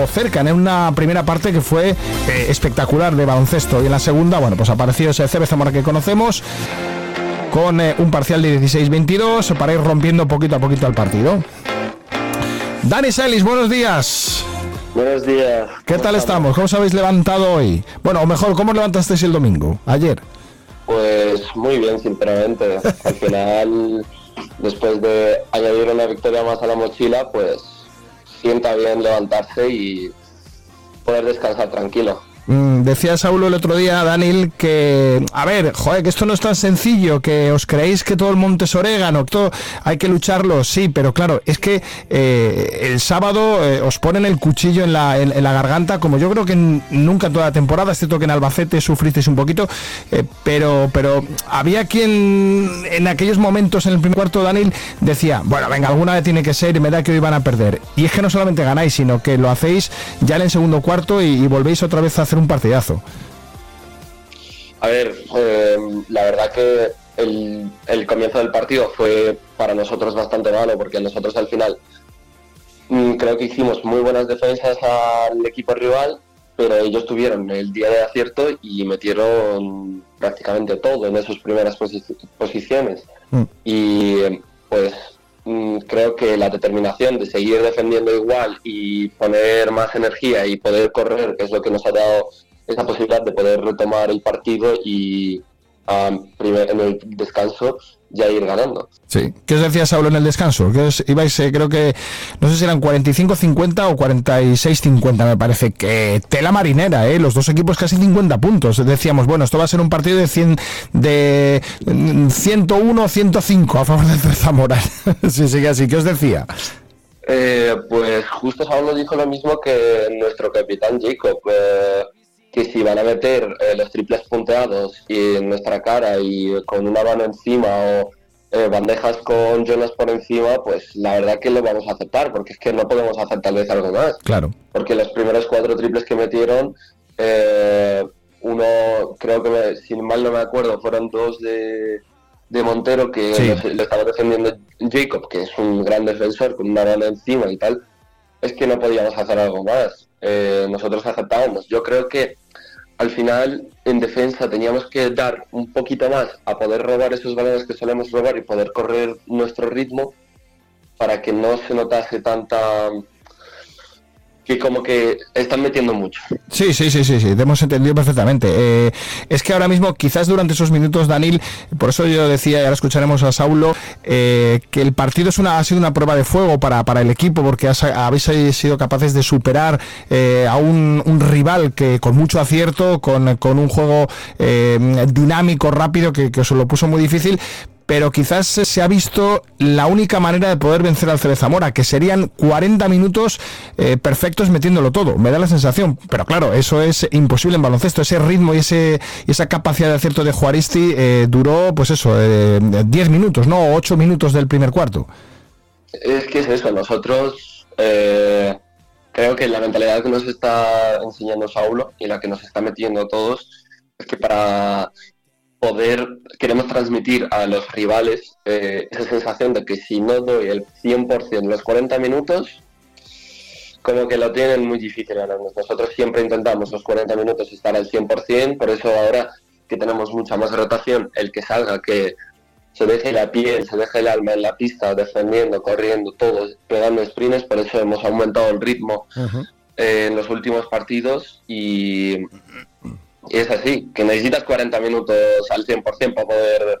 o cerca en una primera parte que fue eh, espectacular de baloncesto. Y en la segunda, bueno, pues apareció ese CB Zamora que conocemos con eh, un parcial de 16-22 para ir rompiendo poquito a poquito el partido. Dani Celis, buenos días. Buenos días. ¿Qué tal estamos? ¿Cómo os habéis levantado hoy? Bueno, o mejor, ¿cómo levantasteis el domingo? Ayer. Pues muy bien, sinceramente. Al final, después de añadir una victoria más a la mochila, pues sienta bien levantarse y poder descansar tranquilo. Mm, decía Saulo el otro día, Daniel, que, a ver, joder, que esto no es tan sencillo, que os creéis que todo el monte es orégano, que todo hay que lucharlo, sí, pero claro, es que eh, el sábado eh, os ponen el cuchillo en la, en, la garganta, como yo creo que nunca en toda la temporada, excepto que en Albacete sufristeis un poquito, eh, pero, pero había quien en aquellos momentos en el primer cuarto, Daniel, decía, bueno, venga, alguna vez tiene que ser y me da que hoy van a perder. Y es que no solamente ganáis, sino que lo hacéis ya en el segundo cuarto y volvéis otra vez a hacer un partidazo. A ver, eh, la verdad que el, comienzo del partido fue para nosotros bastante malo porque nosotros al final mm, creo que hicimos muy buenas defensas al equipo rival, pero ellos tuvieron el día de acierto y metieron prácticamente todo en esas primeras posiciones. Mm. Y pues creo que la determinación de seguir defendiendo igual y poner más energía y poder correr, es lo que nos ha dado esa posibilidad de poder retomar el partido y en el descanso ya ir ganando. Sí. ¿Qué os decía Saulo en el descanso? Que os ibais, eh, creo que, no sé si eran 45-50 o 46-50, me parece, que tela marinera, ¿eh? Los dos equipos casi 50 puntos. Decíamos, bueno, esto va a ser un partido de 100, de 101-105 a favor de Zamora. sí, sigue así. ¿Qué os decía? Eh, pues justo Saulo dijo lo mismo que nuestro capitán Jacob. Eh, que si van a meter eh, los triples punteados y en nuestra cara y con una mano encima o eh, bandejas con Jonas por encima, pues la verdad que lo vamos a aceptar, porque es que no podemos aceptarles algo más. Claro. Porque los primeros cuatro triples que metieron, eh, uno, creo que, si mal no me acuerdo, fueron dos de, de Montero que le estaba defendiendo Jacob, que es un gran defensor con una mano encima y tal. Es que no podíamos hacer algo más. Eh, nosotros aceptábamos. Yo creo que al final en defensa teníamos que dar un poquito más a poder robar esos balones que solemos robar y poder correr nuestro ritmo para que no se notase tanta que como que están metiendo mucho. Sí, sí, sí, sí, sí, hemos entendido perfectamente. Eh, es que ahora mismo, quizás durante esos minutos, Danil, por eso yo decía, y ahora escucharemos a Saulo, eh, que el partido es una, ha sido una prueba de fuego para, para el equipo, porque habéis sido capaces de superar eh, a un, rival que con mucho acierto, con, un juego dinámico, rápido, que, que os lo puso muy difícil pero quizás se ha visto la única manera de poder vencer al CB Zamora, que serían 40 minutos eh, perfectos metiéndolo todo. Me da la sensación, pero claro, eso es imposible en baloncesto. Ese ritmo y, ese, esa capacidad de acierto de Juaristi eh, duró, pues eso, 10 minutos, ¿no? 8 minutos del primer cuarto. Es que es eso, nosotros creo que la mentalidad que nos está enseñando Saulo y la que nos está metiendo todos es que para poder, queremos transmitir a los rivales eh, esa sensación de que si no doy el 100% los 40 minutos, como que lo tienen muy difícil Nosotros siempre intentamos los 40 minutos estar al 100%, por eso ahora que tenemos mucha más rotación, el que salga, que se deje la piel, se deje el alma en la pista, defendiendo, corriendo, todo, pegando sprints, por eso hemos aumentado el ritmo eh, en los últimos partidos y, es así, que necesitas 40 minutos al 100% para poder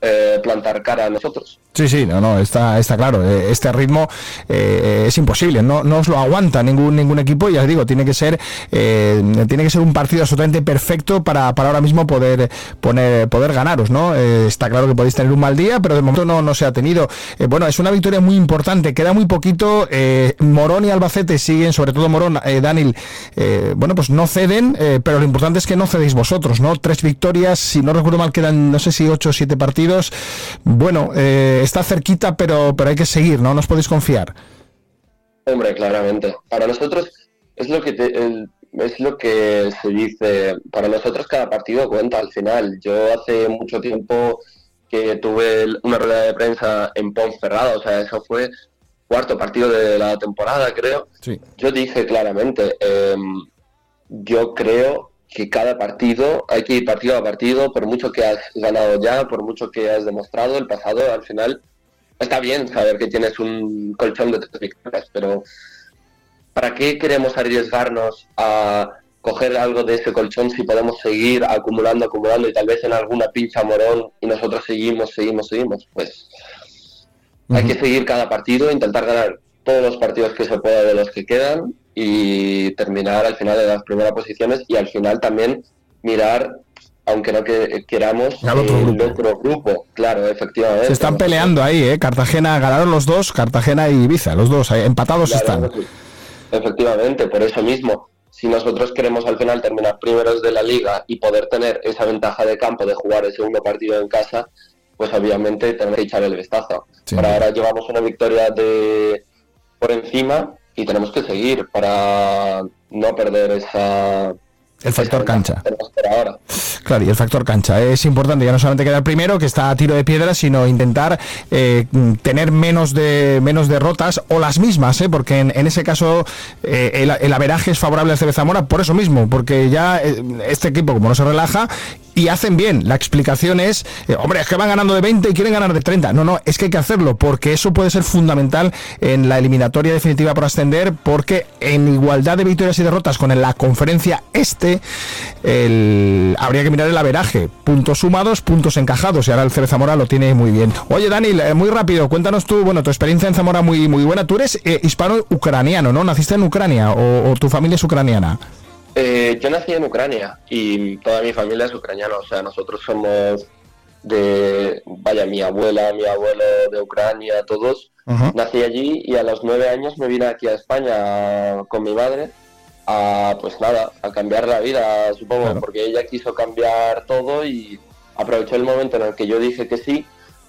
eh, plantar cara a nosotros. Sí, sí, no, no, está, está claro. Eh, este ritmo eh, es imposible, no, no os lo aguanta ningún ningún equipo. Ya os digo, tiene que ser tiene que ser un partido absolutamente perfecto para, para ahora mismo poder poner poder ganaros, ¿no? está claro que podéis tener un mal día, pero de momento no, no se ha tenido. bueno, es una victoria muy importante, queda muy poquito. Morón y Albacete siguen, sobre todo Morón, Daniel, bueno, pues no ceden, pero lo importante es que no cedéis vosotros, ¿no? Tres victorias, si no recuerdo mal, quedan no sé si ocho o siete partidos bueno, eh, está cerquita, pero, pero hay que seguir, ¿no? Nos podéis confiar. Hombre, claramente. Para nosotros es lo que es lo que se dice. Para nosotros cada partido cuenta al final. Yo hace mucho tiempo que tuve una rueda de prensa en Ponferrada, o sea, eso fue cuarto partido de la temporada, creo. Yo dije claramente, em, yo creo que cada partido hay que ir partido a partido, por mucho que has ganado ya, por mucho que has demostrado el pasado, al final está bien saber que tienes un colchón de tres victorias, pero ¿para qué queremos arriesgarnos a coger algo de ese colchón si podemos seguir acumulando, acumulando y tal vez en alguna pincha morón y nosotros seguimos, seguimos, seguimos? Pues hay que seguir cada partido, intentar ganar todos los partidos que se pueda de los que quedan y terminar al final de las primeras posiciones y al final también mirar aunque no que, queramos el otro, grupo. claro, efectivamente. Se están peleando ahí, ¿eh? Cartagena, ganaron los dos, Cartagena y Ibiza, los dos, empatados están. Efectivamente, por eso mismo, si nosotros queremos al final terminar primeros de la liga y poder tener esa ventaja de campo de jugar el segundo partido en casa, pues obviamente tenemos que echar el vistazo. Para ahora llevamos una victoria de por encima y tenemos que seguir para no perder esa el factor cancha. Claro, y el factor cancha es importante, ya no solamente quedar primero, que está a tiro de piedra, sino intentar eh, tener menos de menos derrotas o las mismas, ¿eh? porque en, ese caso eh, el, el, averaje es favorable al CB Zamora por eso mismo, porque ya eh, este equipo como no se relaja y hacen bien. La explicación es, eh, hombre, es que van ganando de 20 y quieren ganar de 30. No, no, es que hay que hacerlo porque eso puede ser fundamental en la eliminatoria definitiva por ascender porque en igualdad de victorias y derrotas con la conferencia este, habría que mirar el averaje. Puntos sumados, puntos encajados y ahora el CB Zamora lo tiene muy bien. Oye, Daniel, eh, muy rápido, cuéntanos tú, bueno, tu experiencia en Zamora muy, muy buena. Tú eres eh, hispano-ucraniano, ¿no? ¿Naciste en Ucrania o tu familia es ucraniana? Eh, yo nací en Ucrania y toda mi familia es ucraniana, o sea, nosotros somos de, vaya, mi abuela, mi abuelo de Ucrania, todos. Nací allí y a los nueve años me vine aquí a España con mi madre a, pues nada, a cambiar la vida, supongo, porque ella quiso cambiar todo y aprovechó el momento en el que yo dije que sí,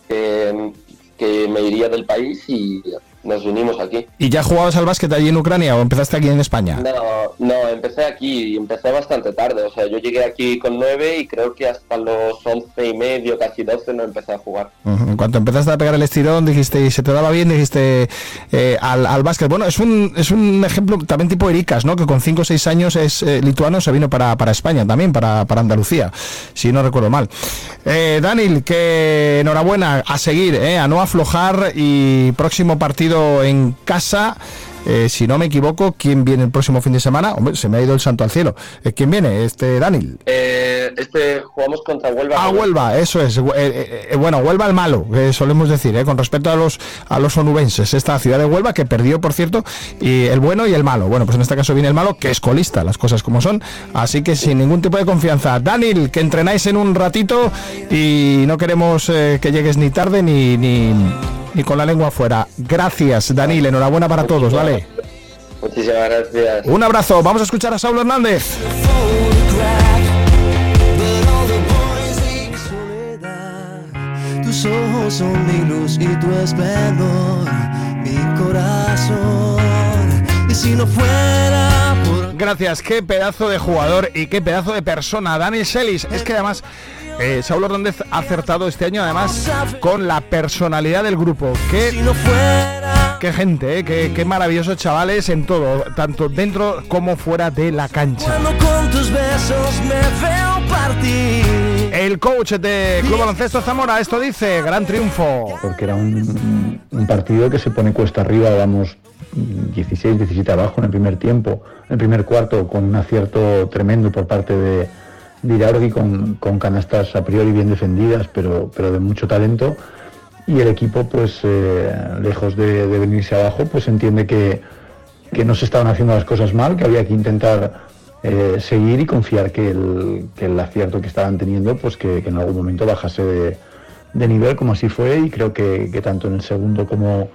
que me iría del país y nos unimos aquí. ¿Y ya jugabas al básquet allí en Ucrania o empezaste aquí en España? No, no, empecé aquí y empecé bastante tarde. O sea, yo llegué aquí con nueve y creo que hasta los once y medio, casi doce, no empecé a jugar. En cuanto empezaste a pegar el estirón, dijiste, y se te daba bien, dijiste eh, al, al, básquet. Bueno, es un, es un ejemplo también tipo Ericas, ¿no? Que con cinco o seis años es eh, lituano, se vino para, para España también, para, para Andalucía, si no recuerdo mal. Eh, Daniel, que enhorabuena, a seguir, eh, a no aflojar y próximo partido en casa eh, si no me equivoco, ¿quién viene el próximo fin de semana? Hombre, se me ha ido el santo al cielo. Eh, ¿Quién viene? Este, Daniel. Eh, este jugamos contra Huelva. Ah, Huelva, eso es. bueno, Huelva el malo, solemos decir, con respecto a los a los onubenses. Esta ciudad de Huelva que perdió, por cierto, y el bueno y el malo. Bueno, pues en este caso viene el malo, que es colista, las cosas como son. Así que sin ningún tipo de confianza. Daniel, que entrenáis en un ratito y no queremos que llegues ni tarde ni, ni ni con la lengua afuera. Gracias, Daniel. Enhorabuena para todos, ¿vale? Muchísimas gracias. Un abrazo. Vamos a escuchar a Saulo Hernández. Tus ojos son mi luz y tu esplendor, mi corazón. Y si no fuera por... Gracias, qué pedazo de jugador y qué pedazo de persona, Daniel Selis. Es que además eh, Saulo Hernández ha acertado este año además con la personalidad del grupo. Qué, qué gente, eh, qué, maravillosos chavales en todo, tanto dentro como fuera de la cancha. El coach de Club Baloncesto Zamora, esto dice, gran triunfo. Porque era un, un partido que se pone cuesta arriba, vamos 16, 17 abajo en el primer tiempo, en el primer cuarto, con un acierto tremendo por parte de Virardi con, con canastas a priori bien defendidas, pero, pero de mucho talento. Y el equipo, pues eh, lejos de, venirse abajo, pues entiende que, que, no se estaban haciendo las cosas mal, que había que intentar eh, seguir y confiar que el, que el, acierto que estaban teniendo, pues que, en algún momento bajase de, nivel, como así fue. Y creo que, tanto en el segundo como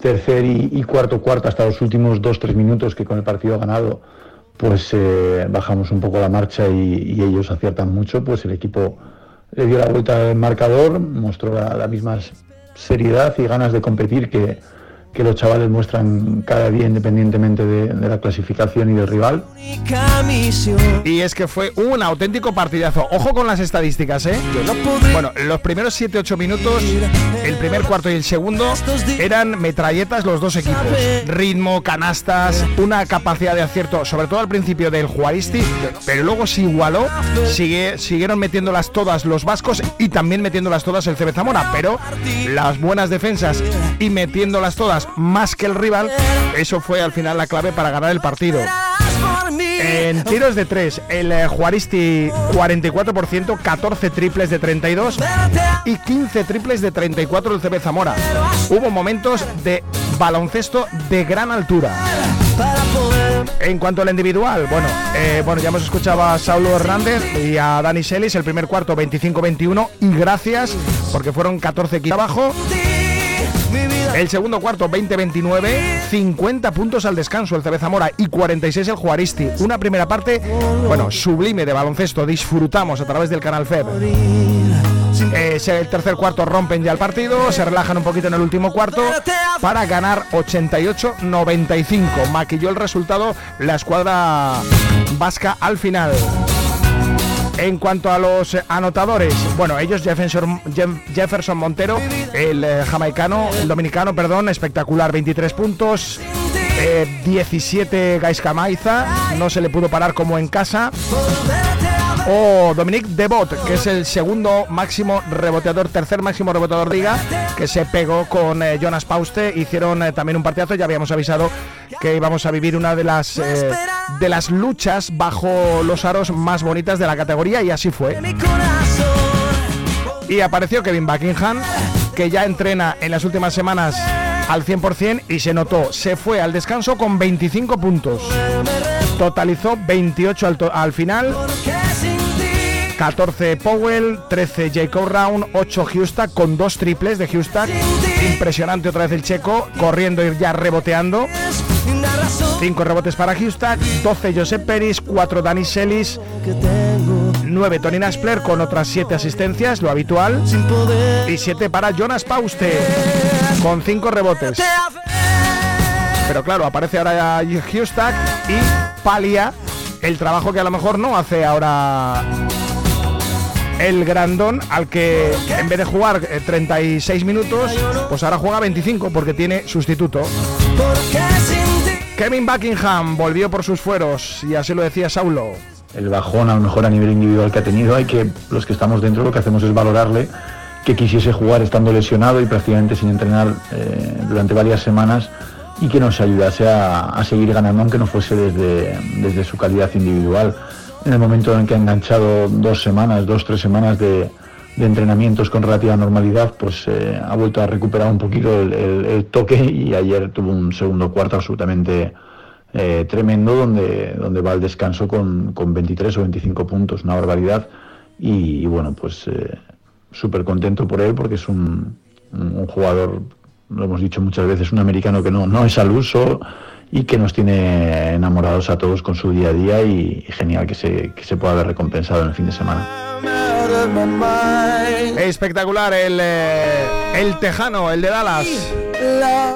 tercer y, cuarto cuarto, hasta los últimos dos, tres minutos que con el partido ganado, pues eh, bajamos un poco la marcha y, ellos aciertan mucho, pues el equipo le dio la vuelta al marcador, mostró la misma seriedad y ganas de competir que, que los chavales muestran cada día independientemente de, la clasificación y del rival. Y es que fue un auténtico partidazo. Ojo con las estadísticas, ¿eh? Bueno, los primeros 7-8 minutos, el primer cuarto y el segundo, eran metralletas los dos equipos. Ritmo, canastas, una capacidad de acierto, sobre todo al principio del Juaristi, pero luego se igualó, sigue, siguieron metiéndolas todas los vascos y también metiéndolas todas el CB Zamora, pero las buenas defensas y metiéndolas todas más que el rival, eso fue al final la clave para ganar el partido. En tiros de 3, el eh, Juaristi 44%, 14 triples de 32 y 15 triples de 34 del CB Zamora. Hubo momentos de baloncesto de gran altura. En cuanto al individual, bueno, eh, bueno, ya hemos escuchado a Saulo Hernández y a Dani Selis el primer cuarto 25-21 y gracias porque fueron 14 equipos abajo el segundo cuarto, 20-29, 50 puntos al descanso el CB Zamora y 46 el Juaristi. Una primera parte, bueno, sublime de baloncesto, disfrutamos a través del canal FEB. Eh, el tercer cuarto rompen ya el partido, se relajan un poquito en el último cuarto para ganar 88-95. Maquilló el resultado la escuadra vasca al final. En cuanto a los anotadores, bueno, ellos Jefferson, Montero, el eh, jamaicano, el dominicano, perdón, espectacular, 23 puntos. 17 eh, Gaisca Maiza, no se le pudo parar como en casa. O Dominique Debot, que es el segundo máximo reboteador, tercer máximo reboteador de liga, que se pegó con eh, Jonas Pauste. Hicieron también un partidazo, ya habíamos avisado que íbamos a vivir una de las eh, de las luchas bajo los aros más bonitas de la categoría y así fue. Y apareció Kevin Buckingham, que ya entrena en las últimas semanas al 100% y se notó, se fue al descanso con 25 puntos. Totalizó 28 al, al final 14 Powell, 13 Jacob Round, 8 Houston con dos triples de Houston. Impresionante otra vez el checo, corriendo y ya reboteando. 5 rebotes para Houston, 12 Josep Peris, 4 Dani Selis, 9 Tony Naspler con otras 7 asistencias, lo habitual. Y 7 para Jonas Pauste con 5 rebotes. Pero claro, aparece ahora Houston y palia el trabajo que a lo mejor no hace ahora el grandón al que en vez de jugar 36 eh, minutos, pues ahora juega 25 porque tiene sustituto. Kevin Buckingham volvió por sus fueros y así lo decía Saulo. El bajón a lo mejor a nivel individual que ha tenido, hay que los que estamos dentro lo que hacemos es valorarle que quisiese jugar estando lesionado y prácticamente sin entrenar eh, durante varias semanas y que nos ayudase a, seguir ganando aunque no fuese desde, desde su calidad individual. En el momento en que ha enganchado dos semanas, dos, tres semanas de, entrenamientos con relativa normalidad, pues eh, ha vuelto a recuperar un poquito el, toque y ayer tuvo un segundo cuarto absolutamente eh, tremendo donde, donde va al descanso con, 23 o 25 puntos, una barbaridad. Y, bueno, pues eh, súper contento por él porque es un, un jugador lo hemos dicho muchas veces, un americano que no, no es al uso y que nos tiene enamorados a todos con su día a día y, genial que se, que se pueda ver recompensado en el fin de semana. Espectacular el, eh, el tejano, el de Dallas.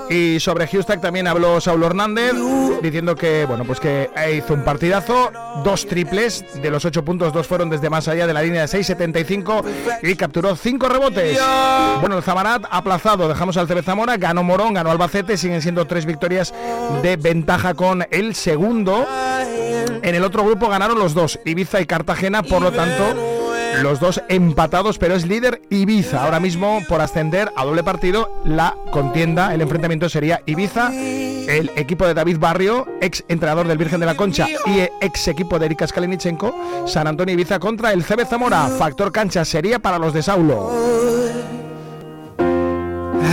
Y sobre Houston también habló Saulo Hernández diciendo que bueno pues que hizo un partidazo, dos triples, de los ocho puntos, dos fueron desde más allá de la línea de 6.75 y capturó cinco rebotes. Bueno, el Zamarat aplazado, dejamos al CB Zamora, ganó Morón, ganó Albacete, siguen siendo tres victorias de ventaja con el segundo. En el otro grupo ganaron los dos, Ibiza y Cartagena, por lo tanto los dos empatados, pero es líder Ibiza. Ahora mismo, por ascender a doble partido, la contienda, el enfrentamiento sería Ibiza, el equipo de David Barrio, ex entrenador del Virgen de la Concha y ex equipo de Erika Skalinichenko, San Antonio Ibiza contra el CB Zamora. Factor cancha sería para los de Saulo.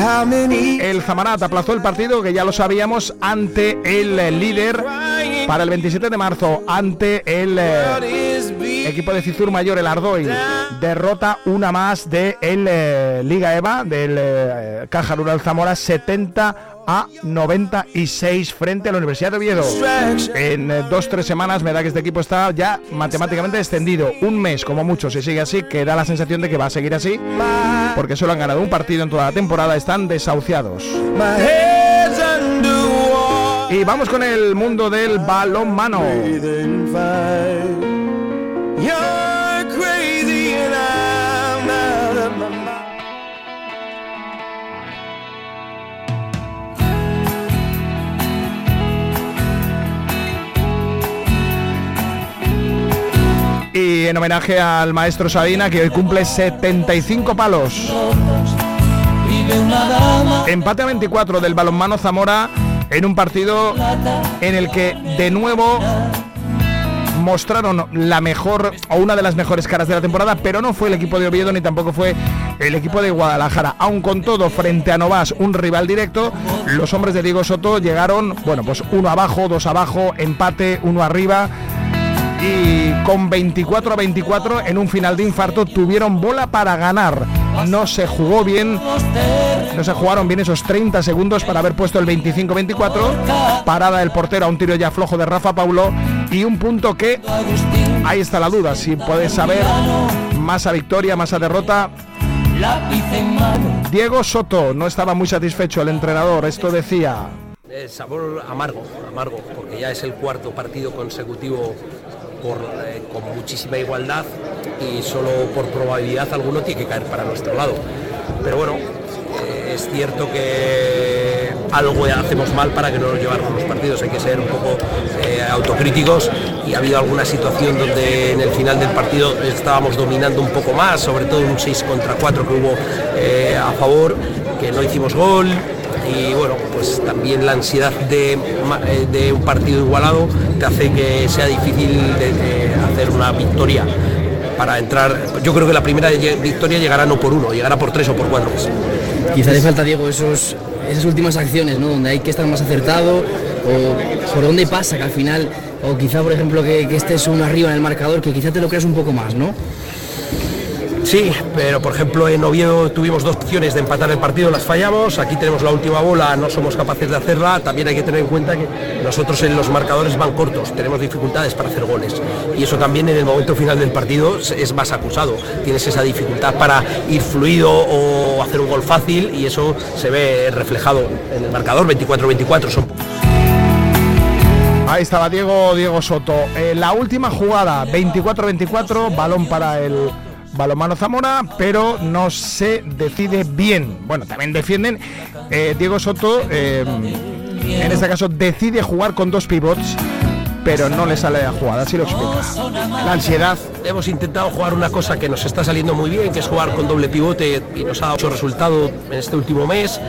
El Zamarat aplazó el partido, que ya lo sabíamos, ante el líder para el 27 de marzo, ante el eh, equipo de Cizur Mayor, el Ardoy. Derrota una más de el eh, Liga EVA, del eh, Caja Rural Zamora, 70 a 96 frente a la Universidad de Oviedo. En eh, dos, tres semanas me da que este equipo está ya matemáticamente extendido. Un mes como mucho, si sigue así, que da la sensación de que va a seguir así, porque solo han ganado un partido en toda la temporada, están desahuciados. Y vamos con el mundo del balón y en homenaje al maestro Sabina que hoy cumple 75 palos. Empate a 24 del balonmano Zamora en un partido en el que de nuevo mostraron la mejor o una de las mejores caras de la temporada, pero no fue el equipo de Oviedo ni tampoco fue el equipo de Guadalajara. Aun con todo, frente a Novas, un rival directo, los hombres de Diego Soto llegaron, bueno, pues uno abajo, dos abajo, empate, uno arriba y con 24 a 24 en un final de infarto tuvieron bola para ganar. No se jugó bien, no se jugaron bien esos 30 segundos para haber puesto el 25-24. Parada del portero a un tiro ya flojo de Rafa Paulo y un punto que ahí está la duda, si puedes saber más a victoria, más a derrota. Diego Soto no estaba muy satisfecho el entrenador, esto decía. El sabor amargo, amargo, porque ya es el cuarto partido consecutivo eh, con muchísima igualdad y solo por probabilidad alguno tiene que caer para nuestro lado. Pero bueno, eh, es cierto que algo hacemos mal para que no nos lleváramos los partidos, hay que ser un poco eh, autocríticos y ha habido alguna situación donde en el final del partido estábamos dominando un poco más, sobre todo un 6 contra 4 que hubo a favor, que no hicimos gol, y bueno, pues también la ansiedad de, de, un partido igualado te hace que sea difícil de, hacer una victoria para entrar. Yo creo que la primera victoria llegará no por uno, llegará por tres o por cuatro. Quizá le falta, Diego, esos, esas últimas acciones, ¿no? Donde hay que estar más acertado o por dónde pasa que al final, o quizá, por ejemplo, que, que estés uno arriba en el marcador, que quizá te lo creas un poco más, ¿no? Sí, pero por ejemplo en Oviedo tuvimos dos opciones de empatar el partido, las fallamos, aquí tenemos la última bola, no somos capaces de hacerla, también hay que tener en cuenta que nosotros en los marcadores van cortos, tenemos dificultades para hacer goles y eso también en el momento final del partido es más acusado, tienes esa dificultad para ir fluido o hacer un gol fácil y eso se ve reflejado en el marcador 24-24. Son... Ahí estaba Diego, Diego Soto. Eh, la última jugada, 24-24, balón para el balomano Zamora, pero no se decide bien. Bueno, también defienden. Eh, Diego Soto, eh, en este caso, decide jugar con dos pivots pero no le sale la jugada, así lo explica. La ansiedad. Hemos intentado jugar una cosa que nos está saliendo muy bien, que es jugar con doble pivote y nos ha dado resultado en este último mes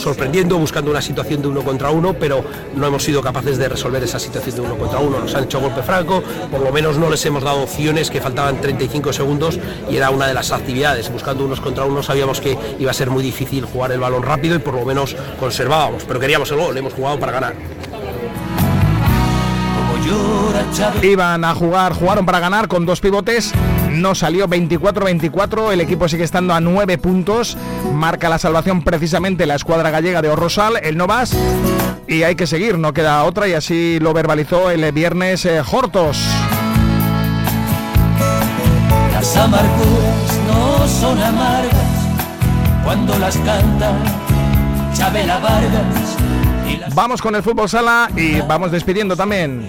sorprendiendo, buscando una situación de uno contra uno, pero no hemos sido capaces de resolver esa situación de uno contra uno. Nos han hecho golpe franco, por lo menos no les hemos dado opciones que faltaban 35 segundos y era una de las actividades. Buscando unos contra uno sabíamos que iba a ser muy difícil jugar el balón rápido y por lo menos conservábamos, pero queríamos el gol, hemos jugado para ganar. Iban a jugar, jugaron para ganar con dos pivotes. No salió 24-24. El equipo sigue estando a 9 puntos. Marca la salvación precisamente la escuadra gallega de Orrosal, el Novas. Y hay que seguir, no queda otra. Y así lo verbalizó el viernes eh, Hortos. Las amarguras no son amargas cuando las canta Chabela Vargas. Vamos con el fútbol sala y vamos despidiendo también.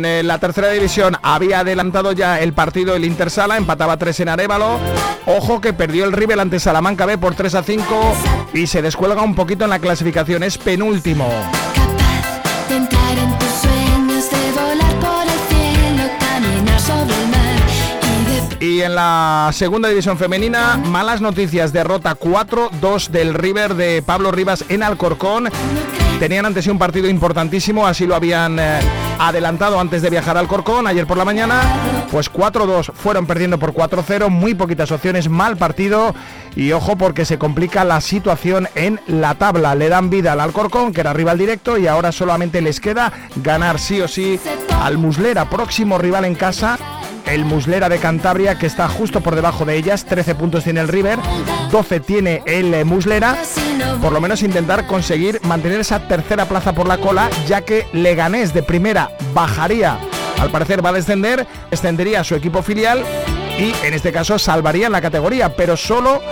En eh, la tercera división había adelantado ya el partido el Intersala, empataba 3 en Arevalo. Ojo que perdió el River ante Salamanca B por 3 a 5 y se descuelga un poquito en la clasificación, es penúltimo. Y en la segunda división femenina, malas noticias, derrota 4-2 del River de Pablo Rivas en Alcorcón. Tenían ante sí un partido importantísimo, así lo habían eh, adelantado antes de viajar al Corcón ayer por la mañana. Pues 4-2 fueron perdiendo por 4-0, muy poquitas opciones, mal partido y ojo porque se complica la situación en la tabla. Le dan vida al Alcorcón, que era rival directo, y ahora solamente les queda ganar sí o sí al Muslera, próximo rival en casa el Muslera de Cantabria, que está justo por debajo de ellas. 13 puntos tiene el River, 12 tiene el eh, Muslera. Por lo menos intentar conseguir mantener esa tercera plaza por la cola, ya que Leganés de primera bajaría. Al parecer va a descender, extendería a su equipo filial y en este caso salvaría la categoría, pero solo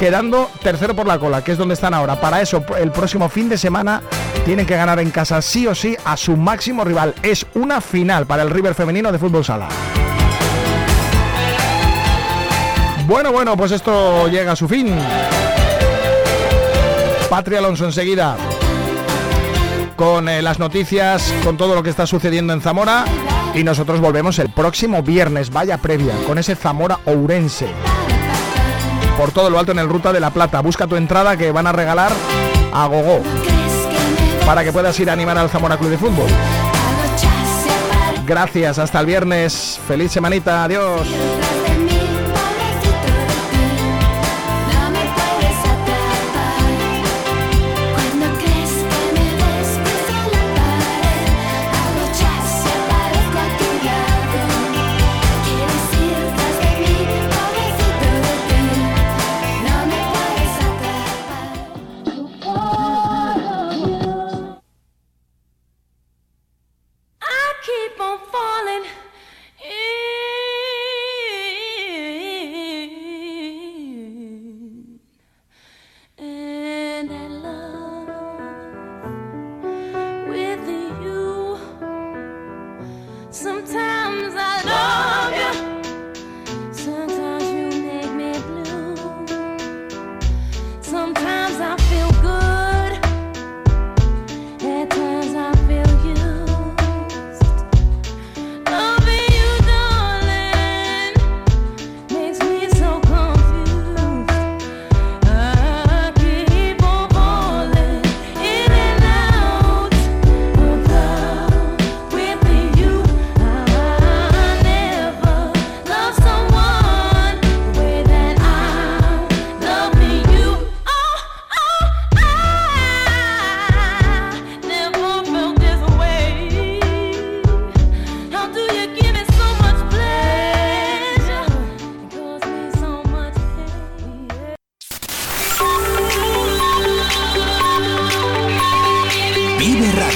quedando tercero por la cola, que es donde están ahora. Para eso, el próximo fin de semana tienen que ganar en casa sí o sí a su máximo rival. Es una final para el River femenino de fútbol sala. Bueno, bueno, pues esto llega a su fin. Patria Alonso enseguida con eh, las noticias, con todo lo que está sucediendo en Zamora y nosotros volvemos el próximo viernes, vaya previa, con ese Zamora Ourense. Por todo lo alto en el Ruta de la Plata. Busca tu entrada que van a regalar a Gogo para que puedas ir a animar al Zamora Club de Fútbol. Gracias, hasta el viernes. Feliz semanita, adiós.